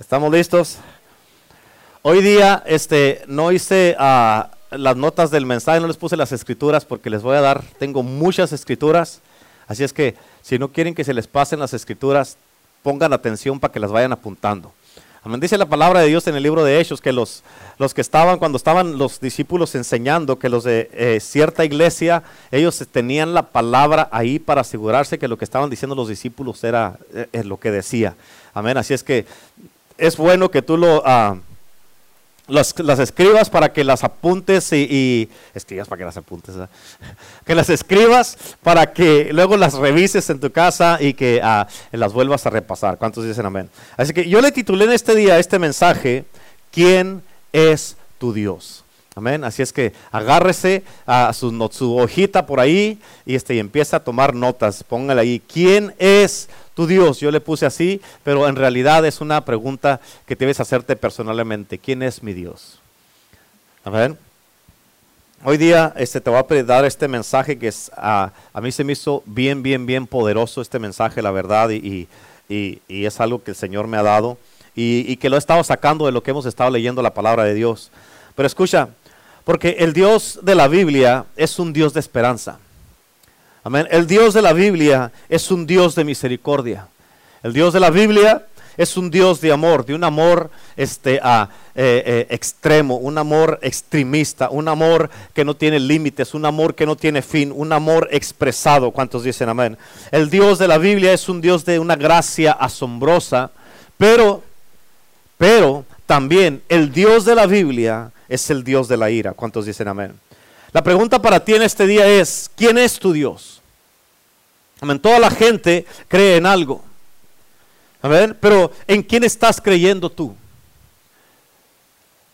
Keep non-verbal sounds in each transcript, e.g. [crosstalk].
¿Estamos listos? Hoy día este, no hice ah, las notas del mensaje, no les puse las escrituras porque les voy a dar, tengo muchas escrituras, así es que si no quieren que se les pasen las escrituras, pongan atención para que las vayan apuntando. Amén. Dice la palabra de Dios en el libro de Hechos que los, los que estaban, cuando estaban los discípulos enseñando, que los de eh, cierta iglesia, ellos tenían la palabra ahí para asegurarse que lo que estaban diciendo los discípulos era eh, lo que decía. Amén. Así es que es bueno que tú lo, ah, las, escribas para que las apuntes y, escribas para que las apuntes, [laughs] que las escribas para que luego las revises en tu casa y que ah, las vuelvas a repasar. ¿Cuántos dicen amén? Así que yo le titulé en este día este mensaje, ¿quién es tu Dios? Amén. Así es que agárrese a su, hojita por ahí y, este, y empieza a tomar notas. Póngale ahí, ¿quién es tu Dios. Yo le puse así, pero en realidad es una pregunta que debes hacerte personalmente. ¿Quién es mi Dios? A ver. Hoy día este, te voy a dar este mensaje que es, a mí se me hizo bien, bien, bien poderoso este mensaje, la verdad, y, es algo que el Señor me ha dado y, que lo he estado sacando de lo que hemos estado leyendo la palabra de Dios. Pero escucha, porque el Dios de la Biblia es un Dios de esperanza. Amén. El Dios de la Biblia es un Dios de misericordia. El Dios de la Biblia es un Dios de amor, de un amor este, eh, eh, extremo, un amor extremista, un amor que no tiene límites, un amor que no tiene fin, un amor expresado. ¿Cuántos dicen amén? El Dios de la Biblia es un Dios de una gracia asombrosa, pero, pero también el Dios de la Biblia es el Dios de la ira. ¿Cuántos dicen amén? La pregunta para ti en este día es, ¿quién es tu Dios? Amén. Toda la gente cree en algo. Amén. Pero ¿en quién estás creyendo tú?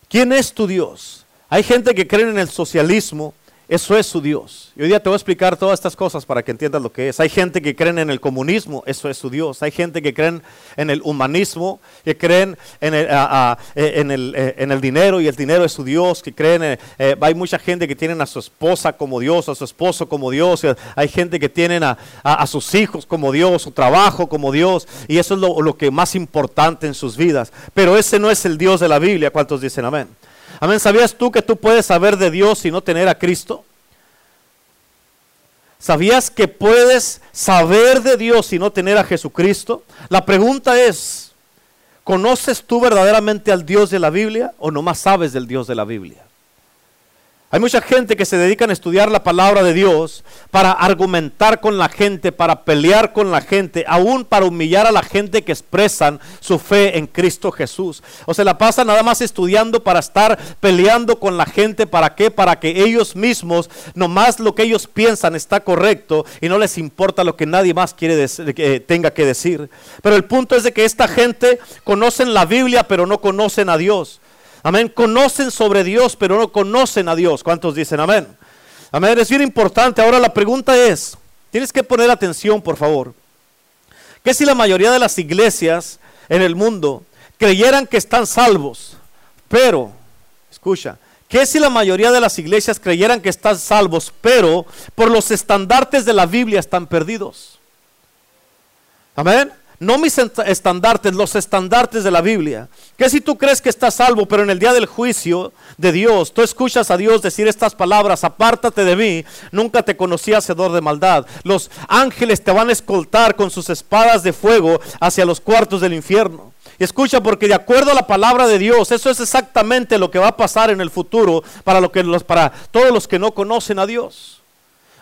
¿Quién es tu Dios? Hay gente que cree en el socialismo, eso es su Dios. Y hoy día te voy a explicar todas estas cosas para que entiendas lo que es. Hay gente que cree en el comunismo, eso es su Dios. Hay gente que cree en el humanismo, que creen en el, eh, en eh, en el dinero y el dinero es su Dios, que creen, eh, hay mucha gente que tienen a su esposa como Dios, a su esposo como Dios. Hay gente que tienen a, a sus hijos como Dios, su trabajo como Dios. Y eso es lo, lo que más importante en sus vidas. Pero ese no es el Dios de la Biblia. ¿Cuántos dicen amén? Amén. ¿Sabías tú que tú puedes saber de Dios y no tener a Cristo? ¿Sabías que puedes saber de Dios y no tener a Jesucristo? La pregunta es, ¿conoces tú verdaderamente al Dios de la Biblia o nomás sabes del Dios de la Biblia? Hay mucha gente que se dedica a estudiar la palabra de Dios para argumentar con la gente, para pelear con la gente, aún para humillar a la gente que expresan su fe en Cristo Jesús. O se la pasa nada más estudiando para estar peleando con la gente. ¿Para qué? Para que ellos mismos, nomás lo que ellos piensan está correcto y no les importa lo que nadie más quiere que tenga que decir. Pero el punto es de que esta gente conocen la Biblia pero no conocen a Dios. Amén. Conocen sobre Dios, pero no conocen a Dios. ¿Cuántos dicen amén? Amén. Es bien importante. Ahora la pregunta es, tienes que poner atención, por favor. ¿Qué si la mayoría de las iglesias en el mundo creyeran que están salvos, pero, escucha, ¿qué si la mayoría de las iglesias creyeran que están salvos, pero por los estandartes de la Biblia están perdidos? Amén. No mis estandartes, los estandartes de la Biblia. Que si tú crees que estás salvo, pero en el día del juicio de Dios, tú escuchas a Dios decir estas palabras, apártate de mí, nunca te conocí hacedor de maldad. Los ángeles te van a escoltar con sus espadas de fuego hacia los cuartos del infierno. Y escucha, porque de acuerdo a la palabra de Dios, eso es exactamente lo que va a pasar en el futuro para, lo que los, para todos los que no conocen a Dios.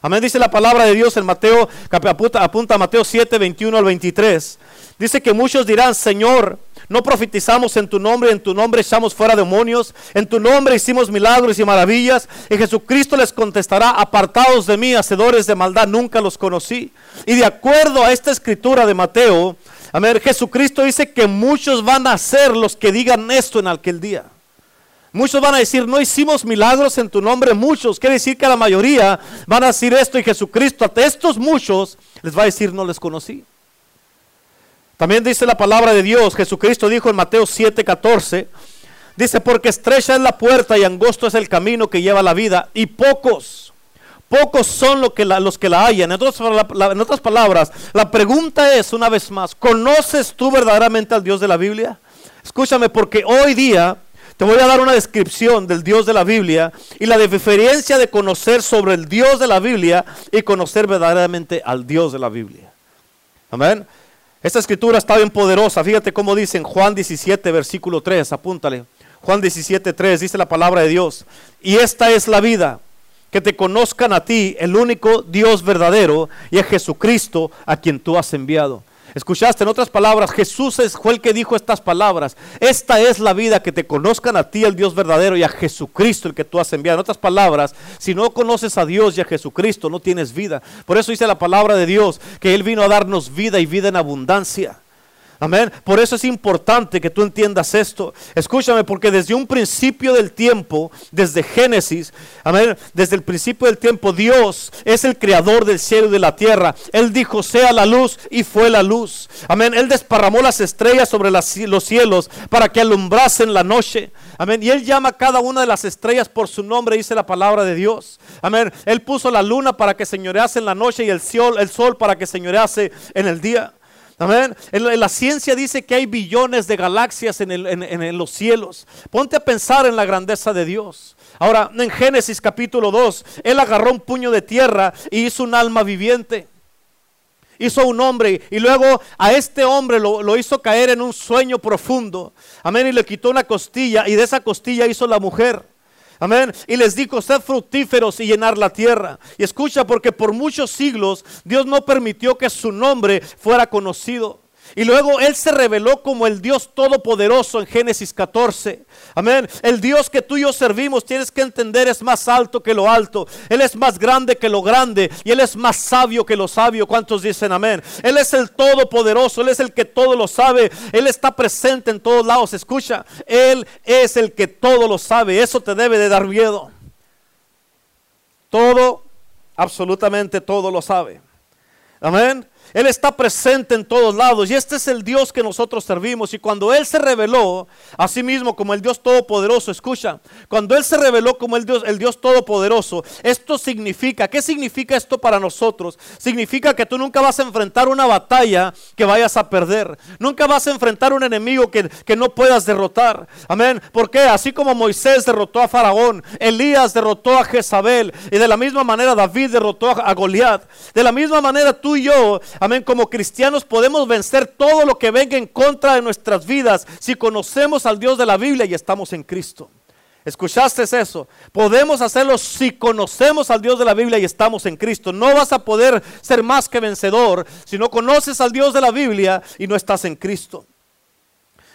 Amén, dice la palabra de Dios en Mateo, apunta, apunta a Mateo 7, 21 al 23. Dice que muchos dirán, Señor, no profetizamos en tu nombre, en tu nombre echamos fuera demonios, en tu nombre hicimos milagros y maravillas. Y Jesucristo les contestará, apartados de mí, hacedores de maldad, nunca los conocí. Y de acuerdo a esta escritura de Mateo, amén, Jesucristo dice que muchos van a ser los que digan esto en aquel día. Muchos van a decir, no hicimos milagros en tu nombre, muchos. Quiere decir que la mayoría van a decir esto y Jesucristo a estos muchos les va a decir, no les conocí. También dice la palabra de Dios, Jesucristo dijo en Mateo 7:14, dice, porque estrecha es la puerta y angosto es el camino que lleva la vida y pocos, pocos son los que la, los que la hallan. en otras palabras, la pregunta es una vez más, ¿conoces tú verdaderamente al Dios de la Biblia? Escúchame, porque hoy día te voy a dar una descripción del Dios de la Biblia y la diferencia de conocer sobre el Dios de la Biblia y conocer verdaderamente al Dios de la Biblia. Amén. Esta escritura está bien poderosa. Fíjate cómo dice en Juan 17, versículo 3. Apúntale. Juan 17, 3 dice la palabra de Dios. Y esta es la vida, que te conozcan a ti, el único Dios verdadero, y a Jesucristo a quien tú has enviado. Escuchaste, en otras palabras, Jesús es, fue el que dijo estas palabras. Esta es la vida, que te conozcan a ti, el Dios verdadero, y a Jesucristo, el que tú has enviado. En otras palabras, si no conoces a Dios y a Jesucristo, no tienes vida. Por eso dice la palabra de Dios, que Él vino a darnos vida y vida en abundancia. Amén. Por eso es importante que tú entiendas esto. Escúchame, porque desde un principio del tiempo, desde Génesis, amén, desde el principio del tiempo, Dios es el creador del cielo y de la tierra. Él dijo, sea la luz y fue la luz. Amén. Él desparramó las estrellas sobre los cielos para que alumbrasen la noche. Amén. Y Él llama a cada una de las estrellas por su nombre, dice la palabra de Dios. Amén. Él puso la luna para que señorease en la noche y el sol, el sol para que señorease en el día. Amén. La ciencia dice que hay billones de galaxias en, los cielos. Ponte a pensar en la grandeza de Dios. Ahora, en Génesis capítulo 2, Él agarró un puño de tierra y hizo un alma viviente. Hizo un hombre y luego a este hombre lo, lo hizo caer en un sueño profundo. Amén. Y le quitó una costilla y de esa costilla hizo la mujer. Amén. Y les dijo, sed fructíferos y llenar la tierra. Y escucha, porque por muchos siglos Dios no permitió que su nombre fuera conocido. Y luego Él se reveló como el Dios todopoderoso en Génesis 14. Amén. El Dios que tú y yo servimos, tienes que entender, es más alto que lo alto. Él es más grande que lo grande. Y Él es más sabio que lo sabio. ¿Cuántos dicen amén? Él es el todopoderoso. Él es el que todo lo sabe. Él está presente en todos lados. Escucha, Él es el que todo lo sabe. Eso te debe de dar miedo. Todo, absolutamente todo lo sabe. Amén. Él está presente en todos lados y este es el Dios que nosotros servimos. Y cuando Él se reveló a sí mismo como el Dios Todopoderoso, escucha, cuando Él se reveló como el Dios, el Dios Todopoderoso, esto significa, ¿qué significa esto para nosotros? Significa que tú nunca vas a enfrentar una batalla que vayas a perder. Nunca vas a enfrentar un enemigo que, que no puedas derrotar. Amén. Porque así como Moisés derrotó a Faraón, Elías derrotó a Jezabel y de la misma manera David derrotó a Goliat. De la misma manera tú y yo Amén. Como cristianos podemos vencer todo lo que venga en contra de nuestras vidas si conocemos al Dios de la Biblia y estamos en Cristo. ¿Escuchaste eso? Podemos hacerlo si conocemos al Dios de la Biblia y estamos en Cristo. No vas a poder ser más que vencedor si no conoces al Dios de la Biblia y no estás en Cristo.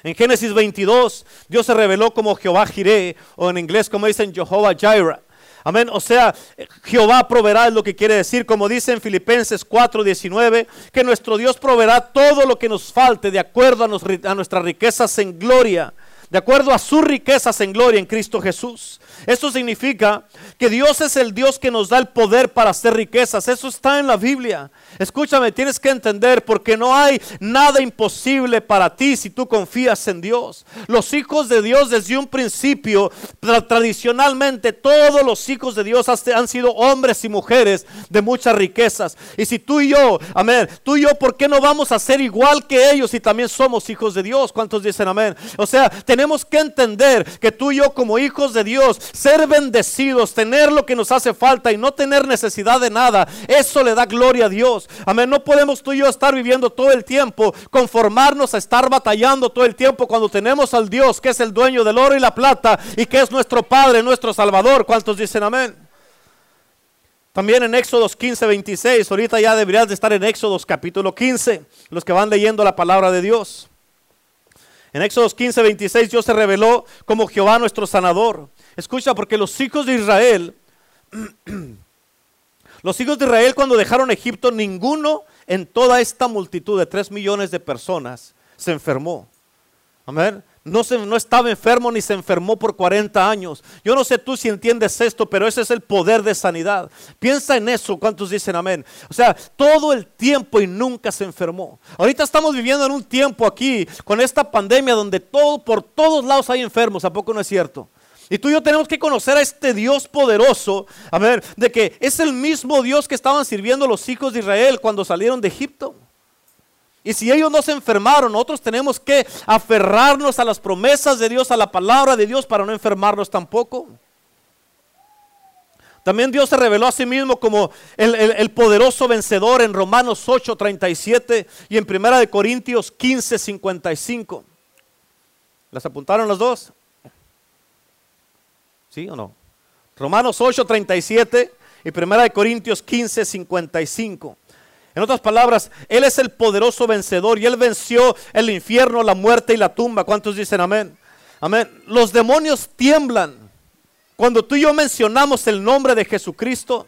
En Génesis 22, Dios se reveló como Jehová Jireh, o en inglés como dicen Jehová Jireh. Amén. O sea, Jehová proveerá es lo que quiere decir, como dice en Filipenses 4:19, que nuestro Dios proveerá todo lo que nos falte de acuerdo a, nuestras riquezas en gloria, de acuerdo a sus riquezas en gloria en Cristo Jesús. Esto significa que Dios es el Dios que nos da el poder para hacer riquezas. Eso está en la Biblia. Escúchame, tienes que entender porque no hay nada imposible para ti si tú confías en Dios. Los hijos de Dios desde un principio, tradicionalmente todos los hijos de Dios han sido hombres y mujeres de muchas riquezas. Y si tú y yo, amén, tú y yo, ¿por qué no vamos a ser igual que ellos si también somos hijos de Dios? ¿Cuántos dicen amén? O sea, tenemos que entender que tú y yo como hijos de Dios, ser bendecidos, tener lo que nos hace falta y no tener necesidad de nada, eso le da gloria a Dios. Amén. No podemos tú y yo estar viviendo todo el tiempo, conformarnos a estar batallando todo el tiempo cuando tenemos al Dios que es el dueño del oro y la plata y que es nuestro Padre, nuestro Salvador. ¿Cuántos dicen amén? También en Éxodos 15, 26, ahorita ya deberías de estar en Éxodos capítulo 15, los que van leyendo la palabra de Dios. En Éxodos 15, 26 Dios se reveló como Jehová nuestro sanador. Escucha, porque los hijos de Israel [clears throat] Los hijos de Israel cuando dejaron Egipto, ninguno en toda esta multitud de tres millones de personas se enfermó. Amén. No, se, no estaba enfermo ni se enfermó por 40 años. Yo no sé tú si entiendes esto, pero ese es el poder de sanidad. Piensa en eso, ¿cuántos dicen amén? O sea, todo el tiempo y nunca se enfermó. Ahorita estamos viviendo en un tiempo aquí con esta pandemia donde todo, por todos lados hay enfermos, ¿a poco no es cierto? Y tú y yo tenemos que conocer a este Dios poderoso, a ver, de que es el mismo Dios que estaban sirviendo los hijos de Israel cuando salieron de Egipto. Y si ellos no se enfermaron, nosotros tenemos que aferrarnos a las promesas de Dios, a la palabra de Dios para no enfermarnos tampoco. También Dios se reveló a sí mismo como el, poderoso vencedor en Romanos 8, 37 y en Primera de Corintios 15, 55. ¿Las apuntaron los dos? ¿Sí o no? Romanos 8, 37 y Primera de Corintios 15, 55. En otras palabras, Él es el poderoso vencedor y Él venció el infierno, la muerte y la tumba. ¿Cuántos dicen amén? Amén. Los demonios tiemblan cuando tú y yo mencionamos el nombre de Jesucristo,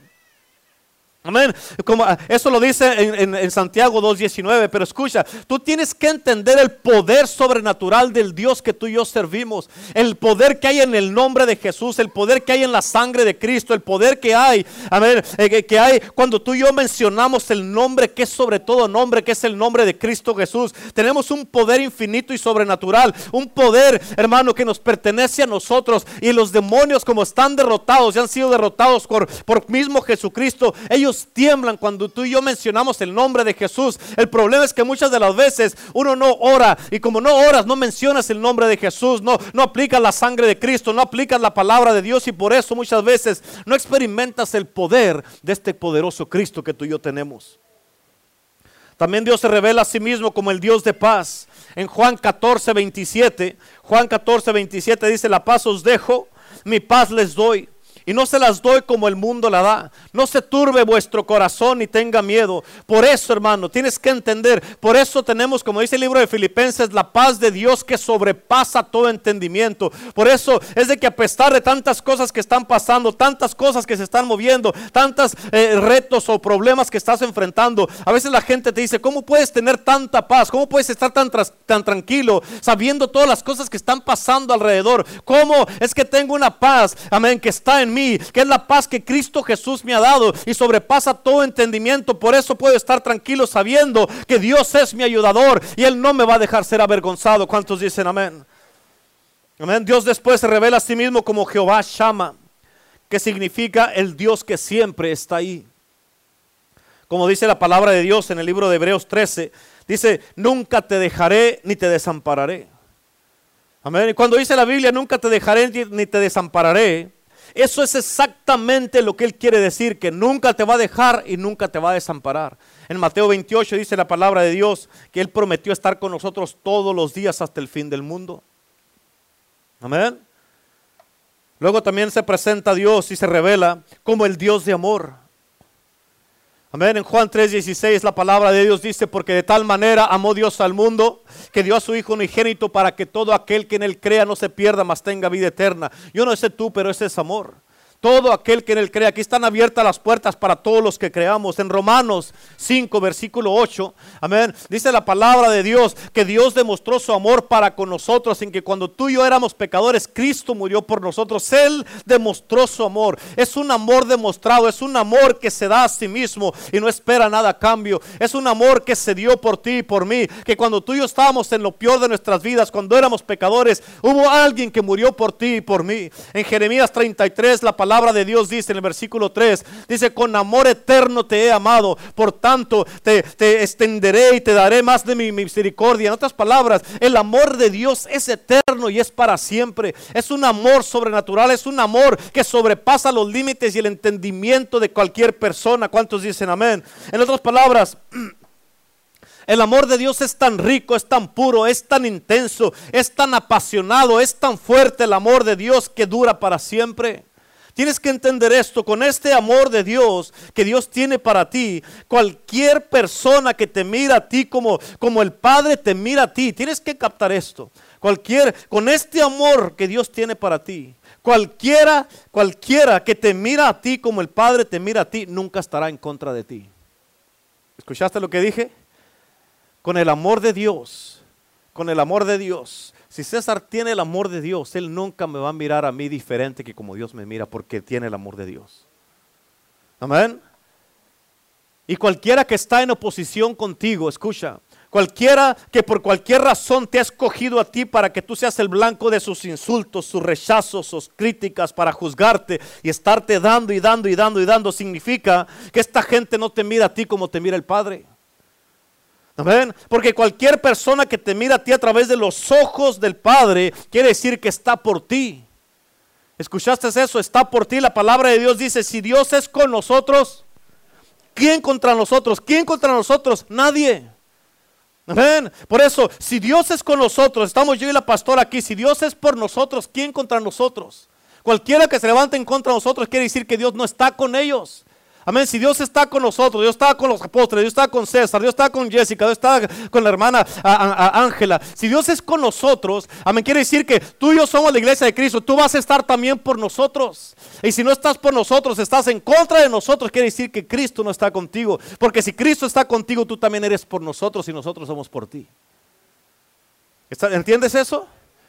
Amén. Como, ah, eso lo dice en, en, Santiago 2.19. Pero escucha, tú tienes que entender el poder sobrenatural del Dios que tú y yo servimos. El poder que hay en el nombre de Jesús. El poder que hay en la sangre de Cristo. El poder que hay. Amén. Eh, que hay cuando tú y yo mencionamos el nombre que es sobre todo nombre. Que es el nombre de Cristo Jesús. Tenemos un poder infinito y sobrenatural. Un poder, hermano, que nos pertenece a nosotros. Y los demonios como están derrotados. Y han sido derrotados por, por mismo Jesucristo. Ellos tiemblan cuando tú y yo mencionamos el nombre de Jesús. El problema es que muchas de las veces uno no ora y como no oras, no mencionas el nombre de Jesús, no, no aplicas la sangre de Cristo, no aplicas la palabra de Dios y por eso muchas veces no experimentas el poder de este poderoso Cristo que tú y yo tenemos. También Dios se revela a sí mismo como el Dios de paz. En Juan 14, 27, Juan 14, 27 dice, la paz os dejo, mi paz les doy. Y no se las doy como el mundo la da. No se turbe vuestro corazón ni tenga miedo. Por eso, hermano, tienes que entender. Por eso tenemos, como dice el libro de Filipenses, la paz de Dios que sobrepasa todo entendimiento. Por eso es de que a pesar de tantas cosas que están pasando, tantas cosas que se están moviendo, tantos eh, retos o problemas que estás enfrentando, a veces la gente te dice, ¿cómo puedes tener tanta paz? ¿Cómo puedes estar tan, tan tranquilo sabiendo todas las cosas que están pasando alrededor? ¿Cómo es que tengo una paz, amén, que está en mí, que es la paz que Cristo Jesús me ha dado y sobrepasa todo entendimiento. Por eso puedo estar tranquilo sabiendo que Dios es mi ayudador y Él no me va a dejar ser avergonzado. ¿Cuántos dicen amén? Amén. Dios después se revela a sí mismo como Jehová Shama, que significa el Dios que siempre está ahí. Como dice la palabra de Dios en el libro de Hebreos 13, dice, nunca te dejaré ni te desampararé. Amén. Y cuando dice la Biblia, nunca te dejaré ni te desampararé, eso es exactamente lo que Él quiere decir, que nunca te va a dejar y nunca te va a desamparar. En Mateo 28 dice la palabra de Dios que Él prometió estar con nosotros todos los días hasta el fin del mundo. Amén. Luego también se presenta Dios y se revela como el Dios de amor. Amén. En Juan 3:16 la palabra de Dios dice, porque de tal manera amó Dios al mundo que dio a su Hijo unigénito para que todo aquel que en él crea no se pierda, mas tenga vida eterna. Yo no sé tú, pero ese es amor todo aquel que en él cree. Aquí están abiertas las puertas para todos los que creamos. En Romanos 5, versículo 8, amén. Dice la palabra de Dios que Dios demostró su amor para con nosotros en que cuando tú y yo éramos pecadores, Cristo murió por nosotros. Él demostró su amor. Es un amor demostrado, es un amor que se da a sí mismo y no espera nada a cambio. Es un amor que se dio por ti y por mí. Que cuando tú y yo estábamos en lo peor de nuestras vidas, cuando éramos pecadores, hubo alguien que murió por ti y por mí. En Jeremías 33, la palabra palabra de Dios dice en el versículo 3, dice, con amor eterno te he amado, por tanto te, te extenderé y te daré más de mi misericordia. En otras palabras, el amor de Dios es eterno y es para siempre. Es un amor sobrenatural, es un amor que sobrepasa los límites y el entendimiento de cualquier persona. ¿Cuántos dicen amén? En otras palabras, [clears throat] El amor de Dios es tan rico, es tan puro, es tan intenso, es tan apasionado, es tan fuerte el amor de Dios que dura para siempre. Tienes que entender esto, con este amor de Dios que Dios tiene para ti, cualquier persona que te mira a ti como, como el Padre te mira a ti, tienes que captar esto. Cualquier, con este amor que Dios tiene para ti, cualquiera, cualquiera que te mira a ti como el Padre te mira a ti, nunca estará en contra de ti. ¿Escuchaste lo que dije? Con el amor de Dios, con el amor de Dios, si César tiene el amor de Dios, él nunca me va a mirar a mí diferente que como Dios me mira porque tiene el amor de Dios. Amén. Y cualquiera que está en oposición contigo, escucha, cualquiera que por cualquier razón te ha escogido a ti para que tú seas el blanco de sus insultos, sus rechazos, sus críticas para juzgarte y estarte dando y dando y dando y dando, significa que esta gente no te mira a ti como te mira el Padre. Amén. Porque cualquier persona que te mira a ti a través de los ojos del Padre quiere decir que está por ti. ¿Escuchaste eso? Está por ti. La palabra de Dios dice, si Dios es con nosotros, ¿quién contra nosotros? ¿Quién contra nosotros? Nadie. Amén. Por eso, si Dios es con nosotros, estamos yo y la pastora aquí, si Dios es por nosotros, ¿quién contra nosotros? Cualquiera que se levante en contra de nosotros quiere decir que Dios no está con ellos. Amén. Si Dios está con nosotros, Dios está con los apóstoles, Dios está con César, Dios está con Jessica, Dios está con la hermana Ángela. Si Dios es con nosotros, amén, quiere decir que tú y yo somos la iglesia de Cristo. Tú vas a estar también por nosotros. Y si no estás por nosotros, estás en contra de nosotros, quiere decir que Cristo no está contigo. Porque si Cristo está contigo, tú también eres por nosotros y nosotros somos por ti. ¿Entiendes eso?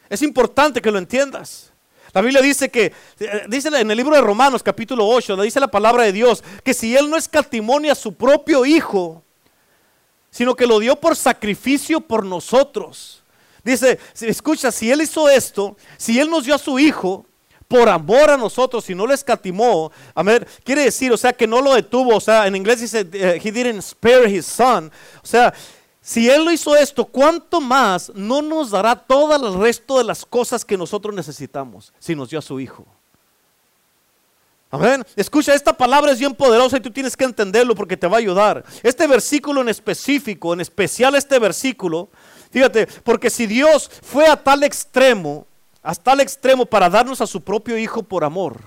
Es importante que lo entiendas. La Biblia dice que, eh, dice en el libro de Romanos capítulo 8, dice la palabra de Dios, que si Él no escatimonia a su propio Hijo, sino que lo dio por sacrificio por nosotros. Dice, escucha, si Él hizo esto, si Él nos dio a su Hijo, por amor a nosotros, si no lo escatimó, quiere decir, o sea, que no lo detuvo, o sea, en inglés dice, eh, he didn't spare his son, o sea, si Él lo hizo esto, ¿cuánto más no nos dará todo el resto de las cosas que nosotros necesitamos si nos dio a su Hijo? Amén. Escucha, esta palabra es bien poderosa y tú tienes que entenderlo porque te va a ayudar. Este versículo en específico, en especial este versículo, fíjate, porque si Dios fue a tal extremo, hasta tal extremo para darnos a su propio Hijo por amor,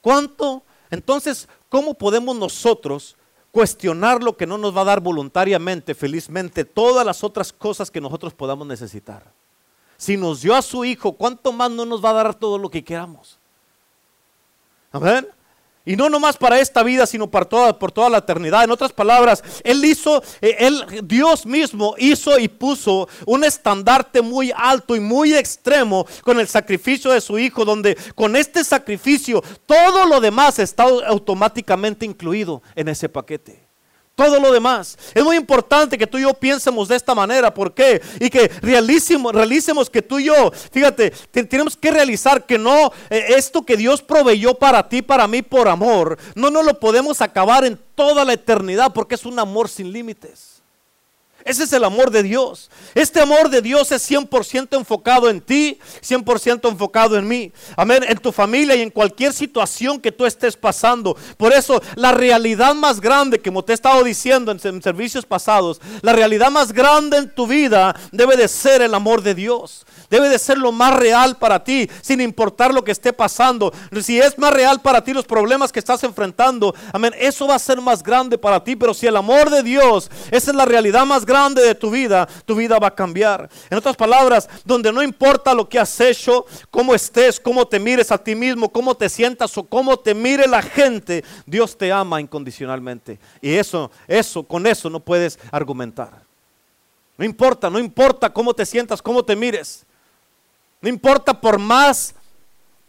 ¿cuánto? Entonces, ¿cómo podemos nosotros cuestionar lo que no nos va a dar voluntariamente, felizmente, todas las otras cosas que nosotros podamos necesitar. Si nos dio a su Hijo, ¿cuánto más no nos va a dar todo lo que queramos? Amén. Y no nomás para esta vida, sino para toda, por toda la eternidad. En otras palabras, Él hizo, eh, Él, Dios mismo hizo y puso un estandarte muy alto y muy extremo con el sacrificio de su Hijo, donde con este sacrificio todo lo demás está automáticamente incluido en ese paquete todo lo demás. Es muy importante que tú y yo piensemos de esta manera. ¿Por qué? Y que realicemos, realicemos que tú y yo, fíjate, tenemos que realizar que no, eh, esto que Dios proveyó para ti, para mí, por amor, no nos lo podemos acabar en toda la eternidad porque es un amor sin límites. Ese es el amor de Dios. Este amor de Dios es 100% enfocado en ti, 100% enfocado en mí. Amén. En tu familia y en cualquier situación que tú estés pasando. Por eso, la realidad más grande, como te he estado diciendo en servicios pasados, la realidad más grande en tu vida debe de ser el amor de Dios debe de ser lo más real para ti, sin importar lo que esté pasando. Si es más real para ti los problemas que estás enfrentando, amén, eso va a ser más grande para ti. Pero si el amor de Dios, esa es la realidad más grande de tu vida, tu vida va a cambiar. En otras palabras, donde no importa lo que has hecho, cómo estés, cómo te mires a ti mismo, cómo te sientas o cómo te mire la gente, Dios te ama incondicionalmente. Y eso, eso, con eso no puedes argumentar. No importa, no importa cómo te sientas, cómo te mires. No importa por más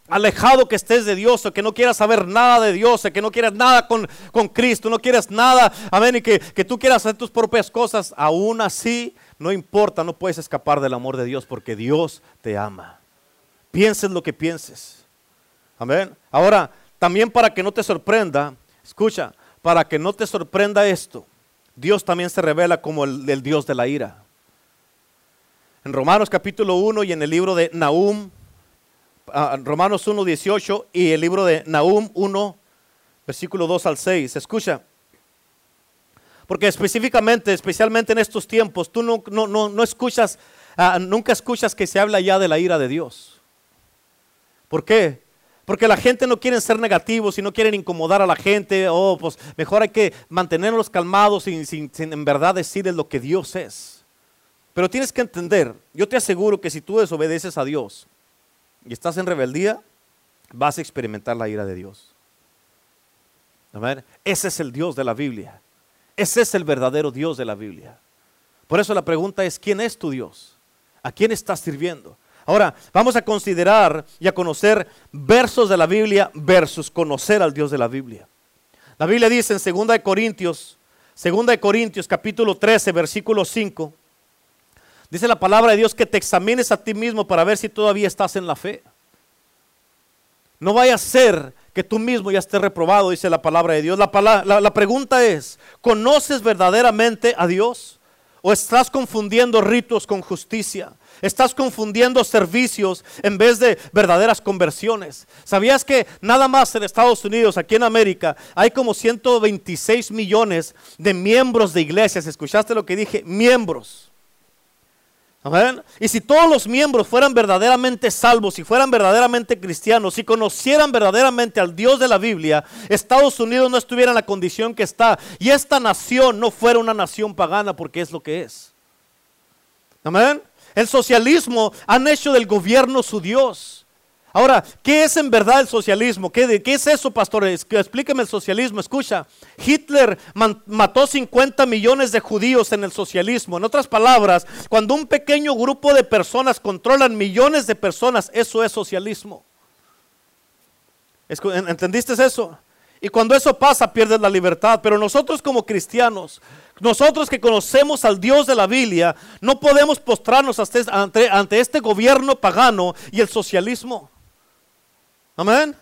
alejado que estés de Dios o que no quieras saber nada de Dios o que no quieras nada con, con Cristo, no quieras nada, amén, y que, que tú quieras hacer tus propias cosas, aún así, no importa, no puedes escapar del amor de Dios porque Dios te ama. Pienses lo que pienses. Amén. Ahora, también para que no te sorprenda, escucha, para que no te sorprenda esto, Dios también se revela como el Dios de la ira en Romanos capítulo 1 y en el libro de Nahum, uh, Romanos 1, 18 y el libro de Nahum 1, versículo 2 al 6. Escucha. Porque específicamente, especialmente en estos tiempos, tú no, no, no, escuchas, uh, nunca escuchas que se habla ya de la ira de Dios. ¿Por qué? Porque la gente no quiere ser negativos y no quieren incomodar a la gente. Oh, pues mejor hay que mantenerlos calmados sin, sin, sin en verdad decirles lo que Dios es. Pero tienes que entender, yo te aseguro que si tú desobedeces a Dios y estás en rebeldía, vas a experimentar la ira de Dios. Ese es el Dios de la Biblia. Ese es el verdadero Dios de la Biblia. Por eso la pregunta es, ¿quién es tu Dios? ¿A quién estás sirviendo? Ahora, vamos a considerar y a conocer versos de la Biblia versus conocer al Dios de la Biblia. La Biblia dice en 2 de Corintios, 2 de Corintios capítulo 13, versículo 5, Dice la palabra de Dios que te examines a ti mismo para ver si todavía estás en la fe. No vaya a ser que tú mismo ya estés reprobado, dice la palabra de Dios. La, la, pregunta es, ¿conoces verdaderamente a Dios? ¿O estás confundiendo ritos con justicia? Estás confundiendo servicios en vez de verdaderas conversiones. ¿Sabías que nada más en Estados Unidos, aquí en América, hay como 126 millones de miembros de iglesias? ¿Escuchaste lo que dije? Miembros. Y si todos los miembros fueran verdaderamente salvos, si fueran verdaderamente cristianos, si conocieran verdaderamente al Dios de la Biblia, Estados Unidos no estuviera en la condición que está y esta nación no fuera una nación pagana porque es lo que es. Amén. El socialismo han hecho del gobierno su Dios. Ahora, ¿qué es en verdad el socialismo? ¿Qué, es eso, pastores? Explíqueme el socialismo. Escucha, Hitler mató 50 millones de judíos en el socialismo. En otras palabras, cuando un pequeño grupo de personas controlan millones de personas, eso es socialismo. ¿Entendiste eso? Y cuando eso pasa, pierdes la libertad. Pero nosotros como cristianos, nosotros que conocemos al Dios de la Biblia, no podemos postrarnos ante este gobierno pagano y el socialismo. Amén.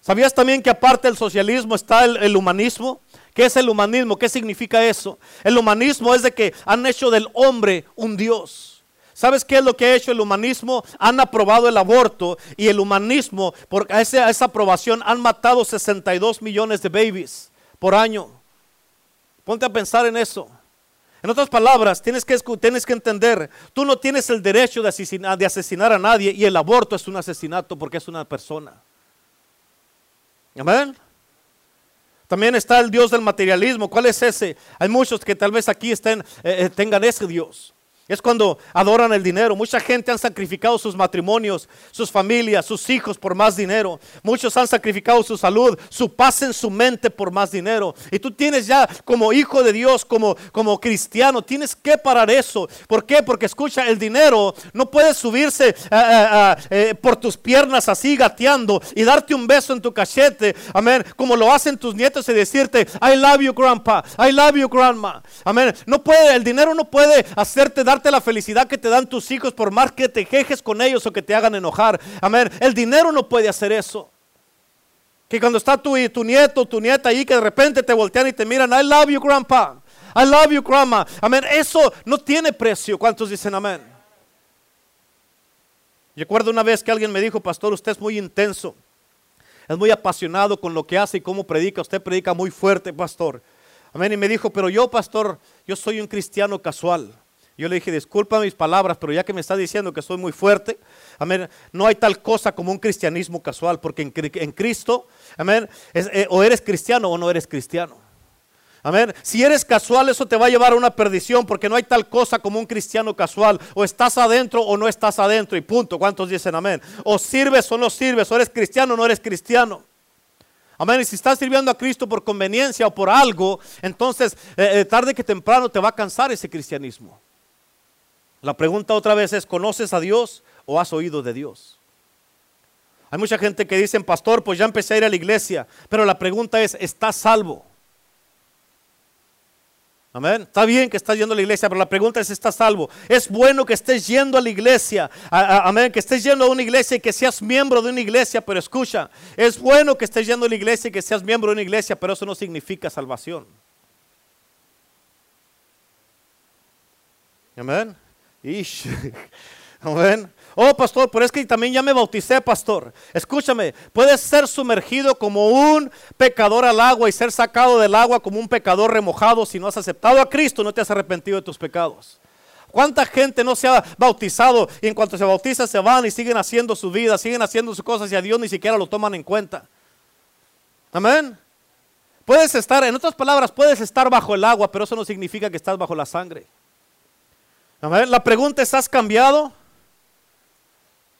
¿Sabías también que aparte del socialismo está el, humanismo? ¿Qué es el humanismo? ¿Qué significa eso? El humanismo es de que han hecho del hombre un Dios. ¿Sabes qué es lo que ha hecho el humanismo? Han aprobado el aborto y el humanismo, por esa, esa aprobación, han matado 62 millones de babies por año. Ponte a pensar en eso. En otras palabras, tienes que, tienes que entender, tú no tienes el derecho de asesinar, de asesinar a nadie y el aborto es un asesinato porque es una persona. Amén. También está el Dios del materialismo. ¿Cuál es ese? Hay muchos que tal vez aquí eh, eh, tengan ese Dios. Es cuando adoran el dinero. Mucha gente han sacrificado sus matrimonios, sus familias, sus hijos por más dinero. Muchos han sacrificado su salud, su paz en su mente por más dinero. Y tú tienes ya como hijo de Dios, como, como cristiano, tienes que parar eso. ¿Por qué? Porque escucha, el dinero no puede subirse eh, eh, eh, por tus piernas así gateando y darte un beso en tu cachete. Amén. Como lo hacen tus nietos y decirte, I love you grandpa, I love you grandma. Amén. No puede, el dinero no puede hacerte dar la felicidad que te dan tus hijos por más que te quejes con ellos o que te hagan enojar. Amén. El dinero no puede hacer eso. Que cuando está tu, tu nieto, tu nieta ahí, que de repente te voltean y te miran, I love you, grandpa. I love you, grandma. Amén. Eso no tiene precio. ¿Cuántos dicen amén? Recuerdo una vez que alguien me dijo, pastor, usted es muy intenso. Es muy apasionado con lo que hace y cómo predica. Usted predica muy fuerte, pastor. Amén. Y me dijo, pero yo, pastor, yo soy un cristiano casual. Yo le dije, disculpa mis palabras, pero ya que me está diciendo que soy muy fuerte, amén, no hay tal cosa como un cristianismo casual, porque en, Cristo, amén, eh, o eres cristiano o no eres cristiano. Amén. Si eres casual, eso te va a llevar a una perdición, porque no hay tal cosa como un cristiano casual. O estás adentro o no estás adentro, y punto. ¿Cuántos dicen amén? O sirves o no sirves, o eres cristiano o no eres cristiano. Amén. Y si estás sirviendo a Cristo por conveniencia o por algo, entonces eh, eh, tarde que temprano te va a cansar ese cristianismo. La pregunta otra vez es, ¿conoces a Dios o has oído de Dios? Hay mucha gente que dice, pastor, pues ya empecé a ir a la iglesia, pero la pregunta es, ¿estás salvo? Amén. Está bien que estás yendo a la iglesia, pero la pregunta es, ¿estás salvo? Es bueno que estés yendo a la iglesia. amén. Que estés yendo a una iglesia y que seas miembro de una iglesia, pero escucha, es bueno que estés yendo a la iglesia y que seas miembro de una iglesia, pero eso no significa salvación. Amén. [laughs] Oh, pastor, pero es que también ya me bauticé, pastor. Escúchame, puedes ser sumergido como un pecador al agua y ser sacado del agua como un pecador remojado si no has aceptado a Cristo, no te has arrepentido de tus pecados. ¿Cuánta gente no se ha bautizado y en cuanto se bautiza se van y siguen haciendo su vida, siguen haciendo sus cosas y a Dios ni siquiera lo toman en cuenta? Amén. Puedes estar, en otras palabras, puedes estar bajo el agua, pero eso no significa que estás bajo la sangre. La pregunta es, ¿has cambiado?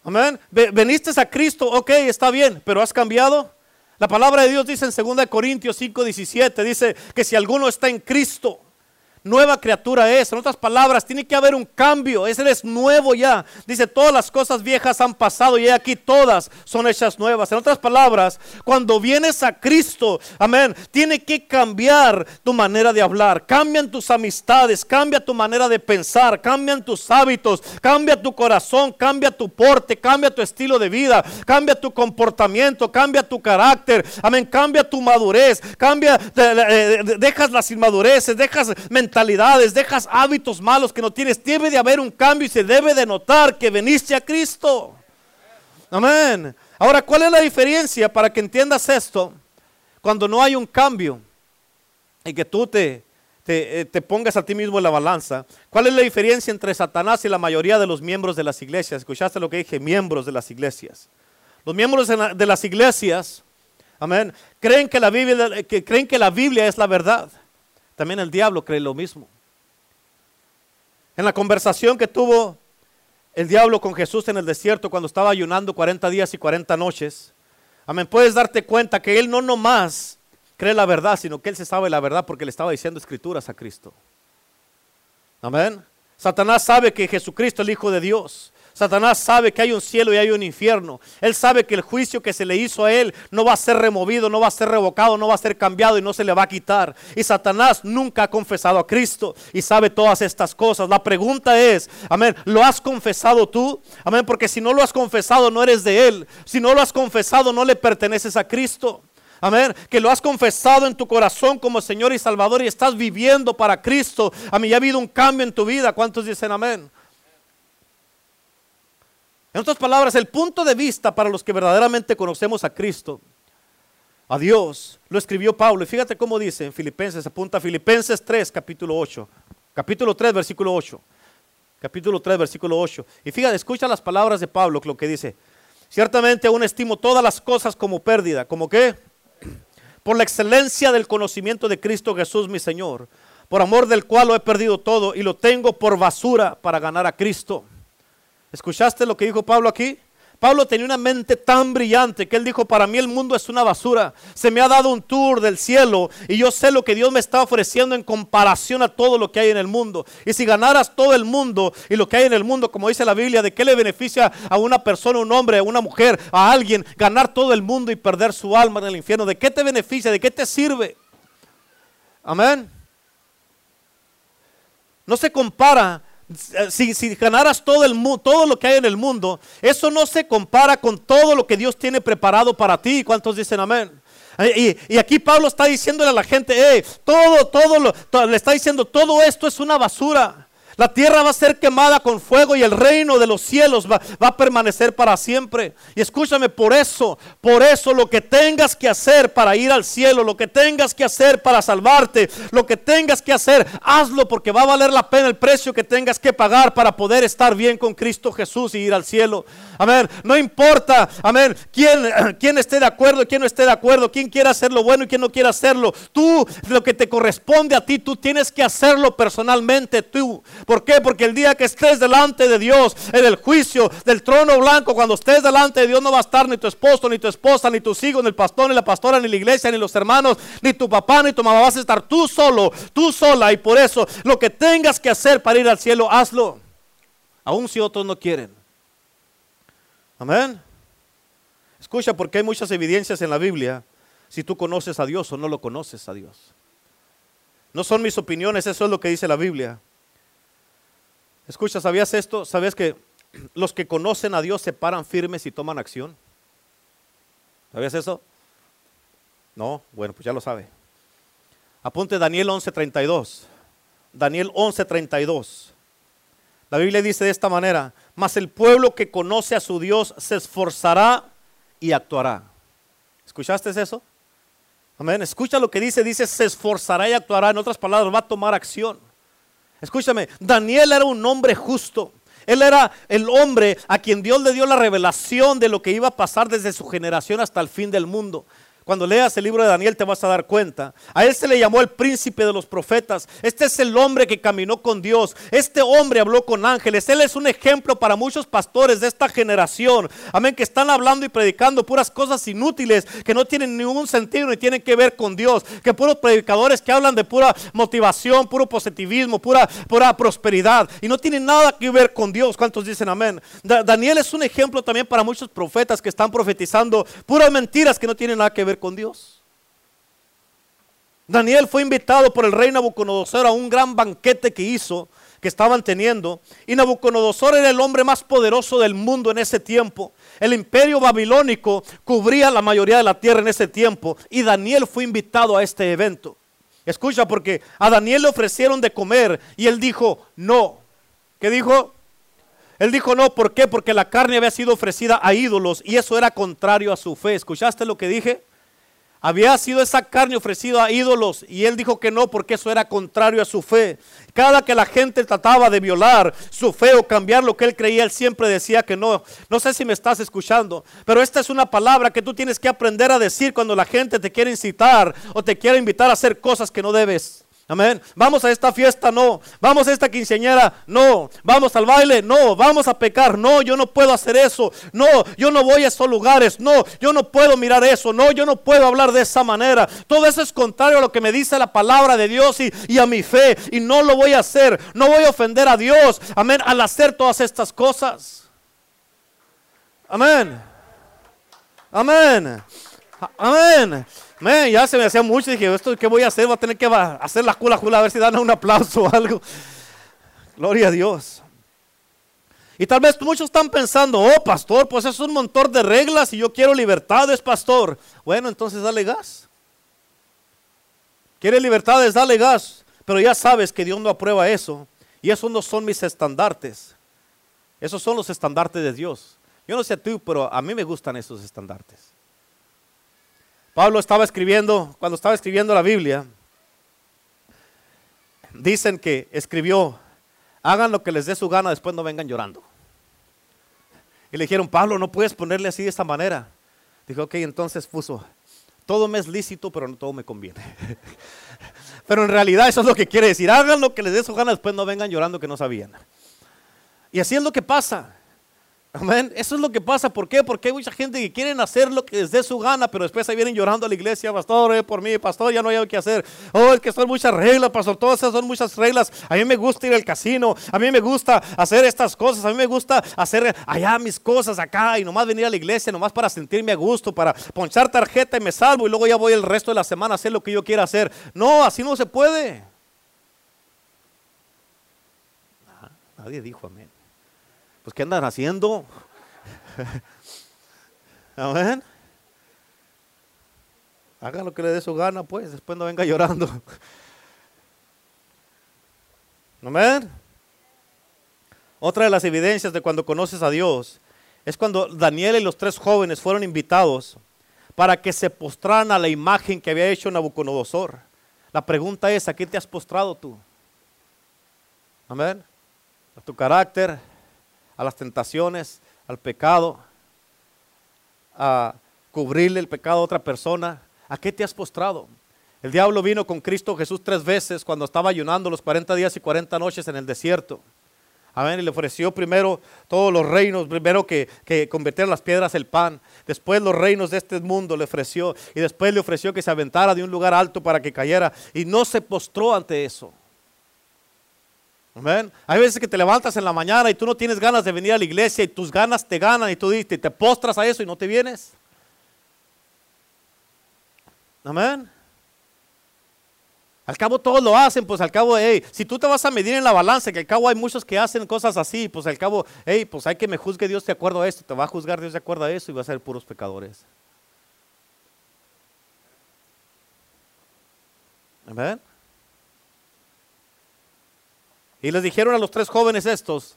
Amén. Veniste a Cristo, ok, está bien, pero ¿has cambiado? La palabra de Dios dice en 2 Corintios 5, 17, dice que si alguno está en Cristo, nueva criatura es. En otras palabras, tiene que haber un cambio. Ese es nuevo ya. Dice, todas las cosas viejas han pasado y aquí todas son hechas nuevas. En otras palabras, cuando vienes a Cristo, amén, tiene que cambiar tu manera de hablar. Cambian tus amistades, cambia tu manera de pensar, cambian tus hábitos, cambia tu corazón, cambia tu porte, cambia tu estilo de vida, cambia tu comportamiento, cambia tu carácter. Amén, cambia tu madurez, cambia, dejas las inmadureces, dejas mentalidad mentalidades, dejas hábitos malos que no tienes. Debe de haber un cambio y se debe de notar que veniste a Cristo. Amén. Ahora, ¿cuál es la diferencia para que entiendas esto? Cuando no hay un cambio y que tú te, te, eh, pongas a ti mismo en la balanza. ¿Cuál es la diferencia entre Satanás y la mayoría de los miembros de las iglesias? ¿Escuchaste lo que dije? Miembros de las iglesias. Los miembros de, las iglesias, amén, creen que la Biblia, que creen que la Biblia es la verdad. También el diablo cree lo mismo. En la conversación que tuvo el diablo con Jesús en el desierto cuando estaba ayunando 40 días y 40 noches, amén, puedes darte cuenta que él no nomás cree la verdad, sino que él se sabe la verdad porque le estaba diciendo escrituras a Cristo. Amén. Satanás sabe que Jesucristo es el Hijo de Dios. Satanás sabe que hay un cielo y hay un infierno. Él sabe que el juicio que se le hizo a él no va a ser removido, no va a ser revocado, no va a ser cambiado y no se le va a quitar. Y Satanás nunca ha confesado a Cristo y sabe todas estas cosas. La pregunta es, amén, ¿lo has confesado tú? Amén, porque si no lo has confesado no eres de él. Si no lo has confesado no le perteneces a Cristo. Amén. Que lo has confesado en tu corazón como Señor y Salvador y estás viviendo para Cristo. Amén. Ya ha habido un cambio en tu vida. ¿Cuántos dicen amén? En otras palabras, el punto de vista para los que verdaderamente conocemos a Cristo, a Dios, lo escribió Pablo. Y fíjate cómo dice en Filipenses, apunta a Filipenses 3, capítulo 8. Capítulo 3, versículo 8. Capítulo 3, versículo 8. Y fíjate, escucha las palabras de Pablo, lo que dice. Ciertamente aún estimo todas las cosas como pérdida. ¿Como qué? Por la excelencia del conocimiento de Cristo Jesús, mi Señor. Por amor del cual lo he perdido todo y lo tengo por basura para ganar a Cristo ¿Escuchaste lo que dijo Pablo aquí? Pablo tenía una mente tan brillante que él dijo, para mí el mundo es una basura. Se me ha dado un tour del cielo y yo sé lo que Dios me está ofreciendo en comparación a todo lo que hay en el mundo. Y si ganaras todo el mundo y lo que hay en el mundo, como dice la Biblia, ¿de qué le beneficia a una persona, un hombre, a una mujer, a alguien ganar todo el mundo y perder su alma en el infierno? ¿De qué te beneficia? ¿De qué te sirve? Amén. No se compara si, si, ganaras todo, el, todo lo que hay en el mundo, eso no se compara con todo lo que Dios tiene preparado para ti. ¿Cuántos dicen amén? Y, aquí Pablo está diciéndole a la gente, todo, todo, le está diciendo, todo esto es una basura. La tierra va a ser quemada con fuego y el reino de los cielos va, a permanecer para siempre. Y escúchame, por eso, por eso lo que tengas que hacer para ir al cielo, lo que tengas que hacer para salvarte, lo que tengas que hacer, hazlo porque va a valer la pena el precio que tengas que pagar para poder estar bien con Cristo Jesús y ir al cielo. Amén. No importa, amén, quién, [clears throat] quién esté de acuerdo quién no esté de acuerdo, quién quiera hacer lo bueno y quién no quiera hacerlo. Tú, lo que te corresponde a ti, tú tienes que hacerlo personalmente tú. ¿Por qué? Porque el día que estés delante de Dios, en el juicio del trono blanco, cuando estés delante de Dios no va a estar ni tu esposo, ni tu esposa, ni tus hijos, ni el pastor, ni la pastora, ni la iglesia, ni los hermanos, ni tu papá, ni tu mamá. Vas a estar tú solo, tú sola. Y por eso lo que tengas que hacer para ir al cielo, hazlo. Aun si otros no quieren. Amén. Escucha, porque hay muchas evidencias en la Biblia si tú conoces a Dios o no lo conoces a Dios. No son mis opiniones, eso es lo que dice la Biblia. Escucha, ¿sabías esto? ¿Sabías que los que conocen a Dios se paran firmes y toman acción? ¿Sabías eso? No, bueno, pues ya lo sabe. Apunte Daniel 11:32. Daniel 11:32. La Biblia dice de esta manera, mas el pueblo que conoce a su Dios se esforzará y actuará. ¿Escuchaste eso? Amén. Escucha lo que dice, dice se esforzará y actuará. En otras palabras, va a tomar acción. Escúchame, Daniel era un hombre justo. Él era el hombre a quien Dios le dio la revelación de lo que iba a pasar desde su generación hasta el fin del mundo. Cuando leas el libro de Daniel te vas a dar cuenta. A él se le llamó el príncipe de los profetas. Este es el hombre que caminó con Dios. Este hombre habló con ángeles. Él es un ejemplo para muchos pastores de esta generación. Amén, que están hablando y predicando puras cosas inútiles que no tienen ningún sentido ni tienen que ver con Dios. Que puros predicadores que hablan de pura motivación, puro positivismo, pura, pura prosperidad y no tienen nada que ver con Dios. ¿Cuántos dicen amén? Daniel es un ejemplo también para muchos profetas que están profetizando puras mentiras que no tienen nada que ver con Dios. Daniel fue invitado por el rey Nabucodonosor a un gran banquete que hizo, que estaban teniendo. Y Nabucodonosor era el hombre más poderoso del mundo en ese tiempo. El imperio babilónico cubría la mayoría de la tierra en ese tiempo. Y Daniel fue invitado a este evento. Escucha, porque a Daniel le ofrecieron de comer y él dijo, no. ¿Qué dijo? Él dijo no, ¿por qué? Porque la carne había sido ofrecida a ídolos y eso era contrario a su fe. ¿Escuchaste lo que dije? Había sido esa carne ofrecida a ídolos y él dijo que no porque eso era contrario a su fe. Cada que la gente trataba de violar su fe o cambiar lo que él creía, él siempre decía que no. No sé si me estás escuchando, pero esta es una palabra que tú tienes que aprender a decir cuando la gente te quiere incitar o te quiere invitar a hacer cosas que no debes. Amén. Vamos a esta fiesta, no. Vamos a esta quinceañera, no. Vamos al baile, no. Vamos a pecar, no. Yo no puedo hacer eso. No, yo no voy a esos lugares. No, yo no puedo mirar eso. No, yo no puedo hablar de esa manera. Todo eso es contrario a lo que me dice la palabra de Dios y, y a mi fe. Y no lo voy a hacer. No voy a ofender a Dios. Amén. Al hacer todas estas cosas. Amén. Amén. Amén ya se me hacía mucho. Dije, ¿esto qué voy a hacer? Voy a tener que hacer la cula jula a ver si dan un aplauso o algo. Gloria a Dios. Y tal vez muchos están pensando, oh pastor, pues es un montón de reglas y yo quiero libertades, pastor. Bueno, entonces dale gas. ¿Quieres libertades? Dale gas. Pero ya sabes que Dios no aprueba eso. Y esos no son mis estandartes. Esos son los estandartes de Dios. Yo no sé tú, pero a mí me gustan esos estandartes. Pablo estaba escribiendo, cuando estaba escribiendo la Biblia, dicen que escribió, hagan lo que les dé su gana, después no vengan llorando. Y le dijeron, Pablo, no puedes ponerle así de esta manera. Dijo, ok, entonces puso, todo me es lícito, pero no todo me conviene. [laughs] pero en realidad eso es lo que quiere decir, hagan lo que les dé su gana, después no vengan llorando que no sabían. Y así es lo que pasa. Amén. Eso es lo que pasa. ¿Por qué? Porque hay mucha gente que quieren hacer lo que les dé su gana, pero después se vienen llorando a la iglesia, pastor, eh, por mí, pastor, ya no hay que hacer. Oh, es que son muchas reglas, pastor, todas esas son muchas reglas. A mí me gusta ir al casino, a mí me gusta hacer estas cosas, a mí me gusta hacer allá mis cosas acá y nomás venir a la iglesia, nomás para sentirme a gusto, para ponchar tarjeta y me salvo y luego ya voy el resto de la semana a hacer lo que yo quiera hacer. No, así no se puede. Nadie dijo amén. Pues ¿qué andan haciendo? [laughs] Amén. Haga lo que le dé su gana, pues, después no venga llorando. [laughs] Amén. Otra de las evidencias de cuando conoces a Dios es cuando Daniel y los tres jóvenes fueron invitados para que se postraran a la imagen que había hecho Nabucodonosor. La pregunta es, ¿a qué te has postrado tú? Amén. A tu carácter, a las tentaciones, al pecado, a cubrirle el pecado a otra persona. ¿A qué te has postrado? El diablo vino con Cristo Jesús tres veces cuando estaba ayunando los 40 días y 40 noches en el desierto. Amén. Y le ofreció primero todos los reinos, primero que, que las piedras el pan, después los reinos de este mundo le ofreció y después le ofreció que se aventara de un lugar alto para que cayera y no se postró ante eso. Hay veces que te levantas en la mañana y tú no tienes ganas de venir a la iglesia y tus ganas te ganan y tú dices, te postras a eso y no te vienes. Amén. Al cabo todos lo hacen, pues al cabo, hey, si tú te vas a medir en la balanza, que al cabo hay muchos que hacen cosas así, pues al cabo, hey, pues hay que me juzgue Dios de acuerdo a esto, te va a juzgar Dios de acuerdo a eso y va a ser puros pecadores. Amén. Y les dijeron a los tres jóvenes estos,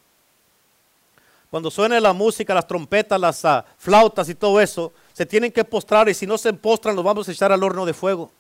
cuando suene la música, las trompetas, las ah, flautas y todo eso, se tienen que postrar y si no se postran los vamos a echar al horno de fuego.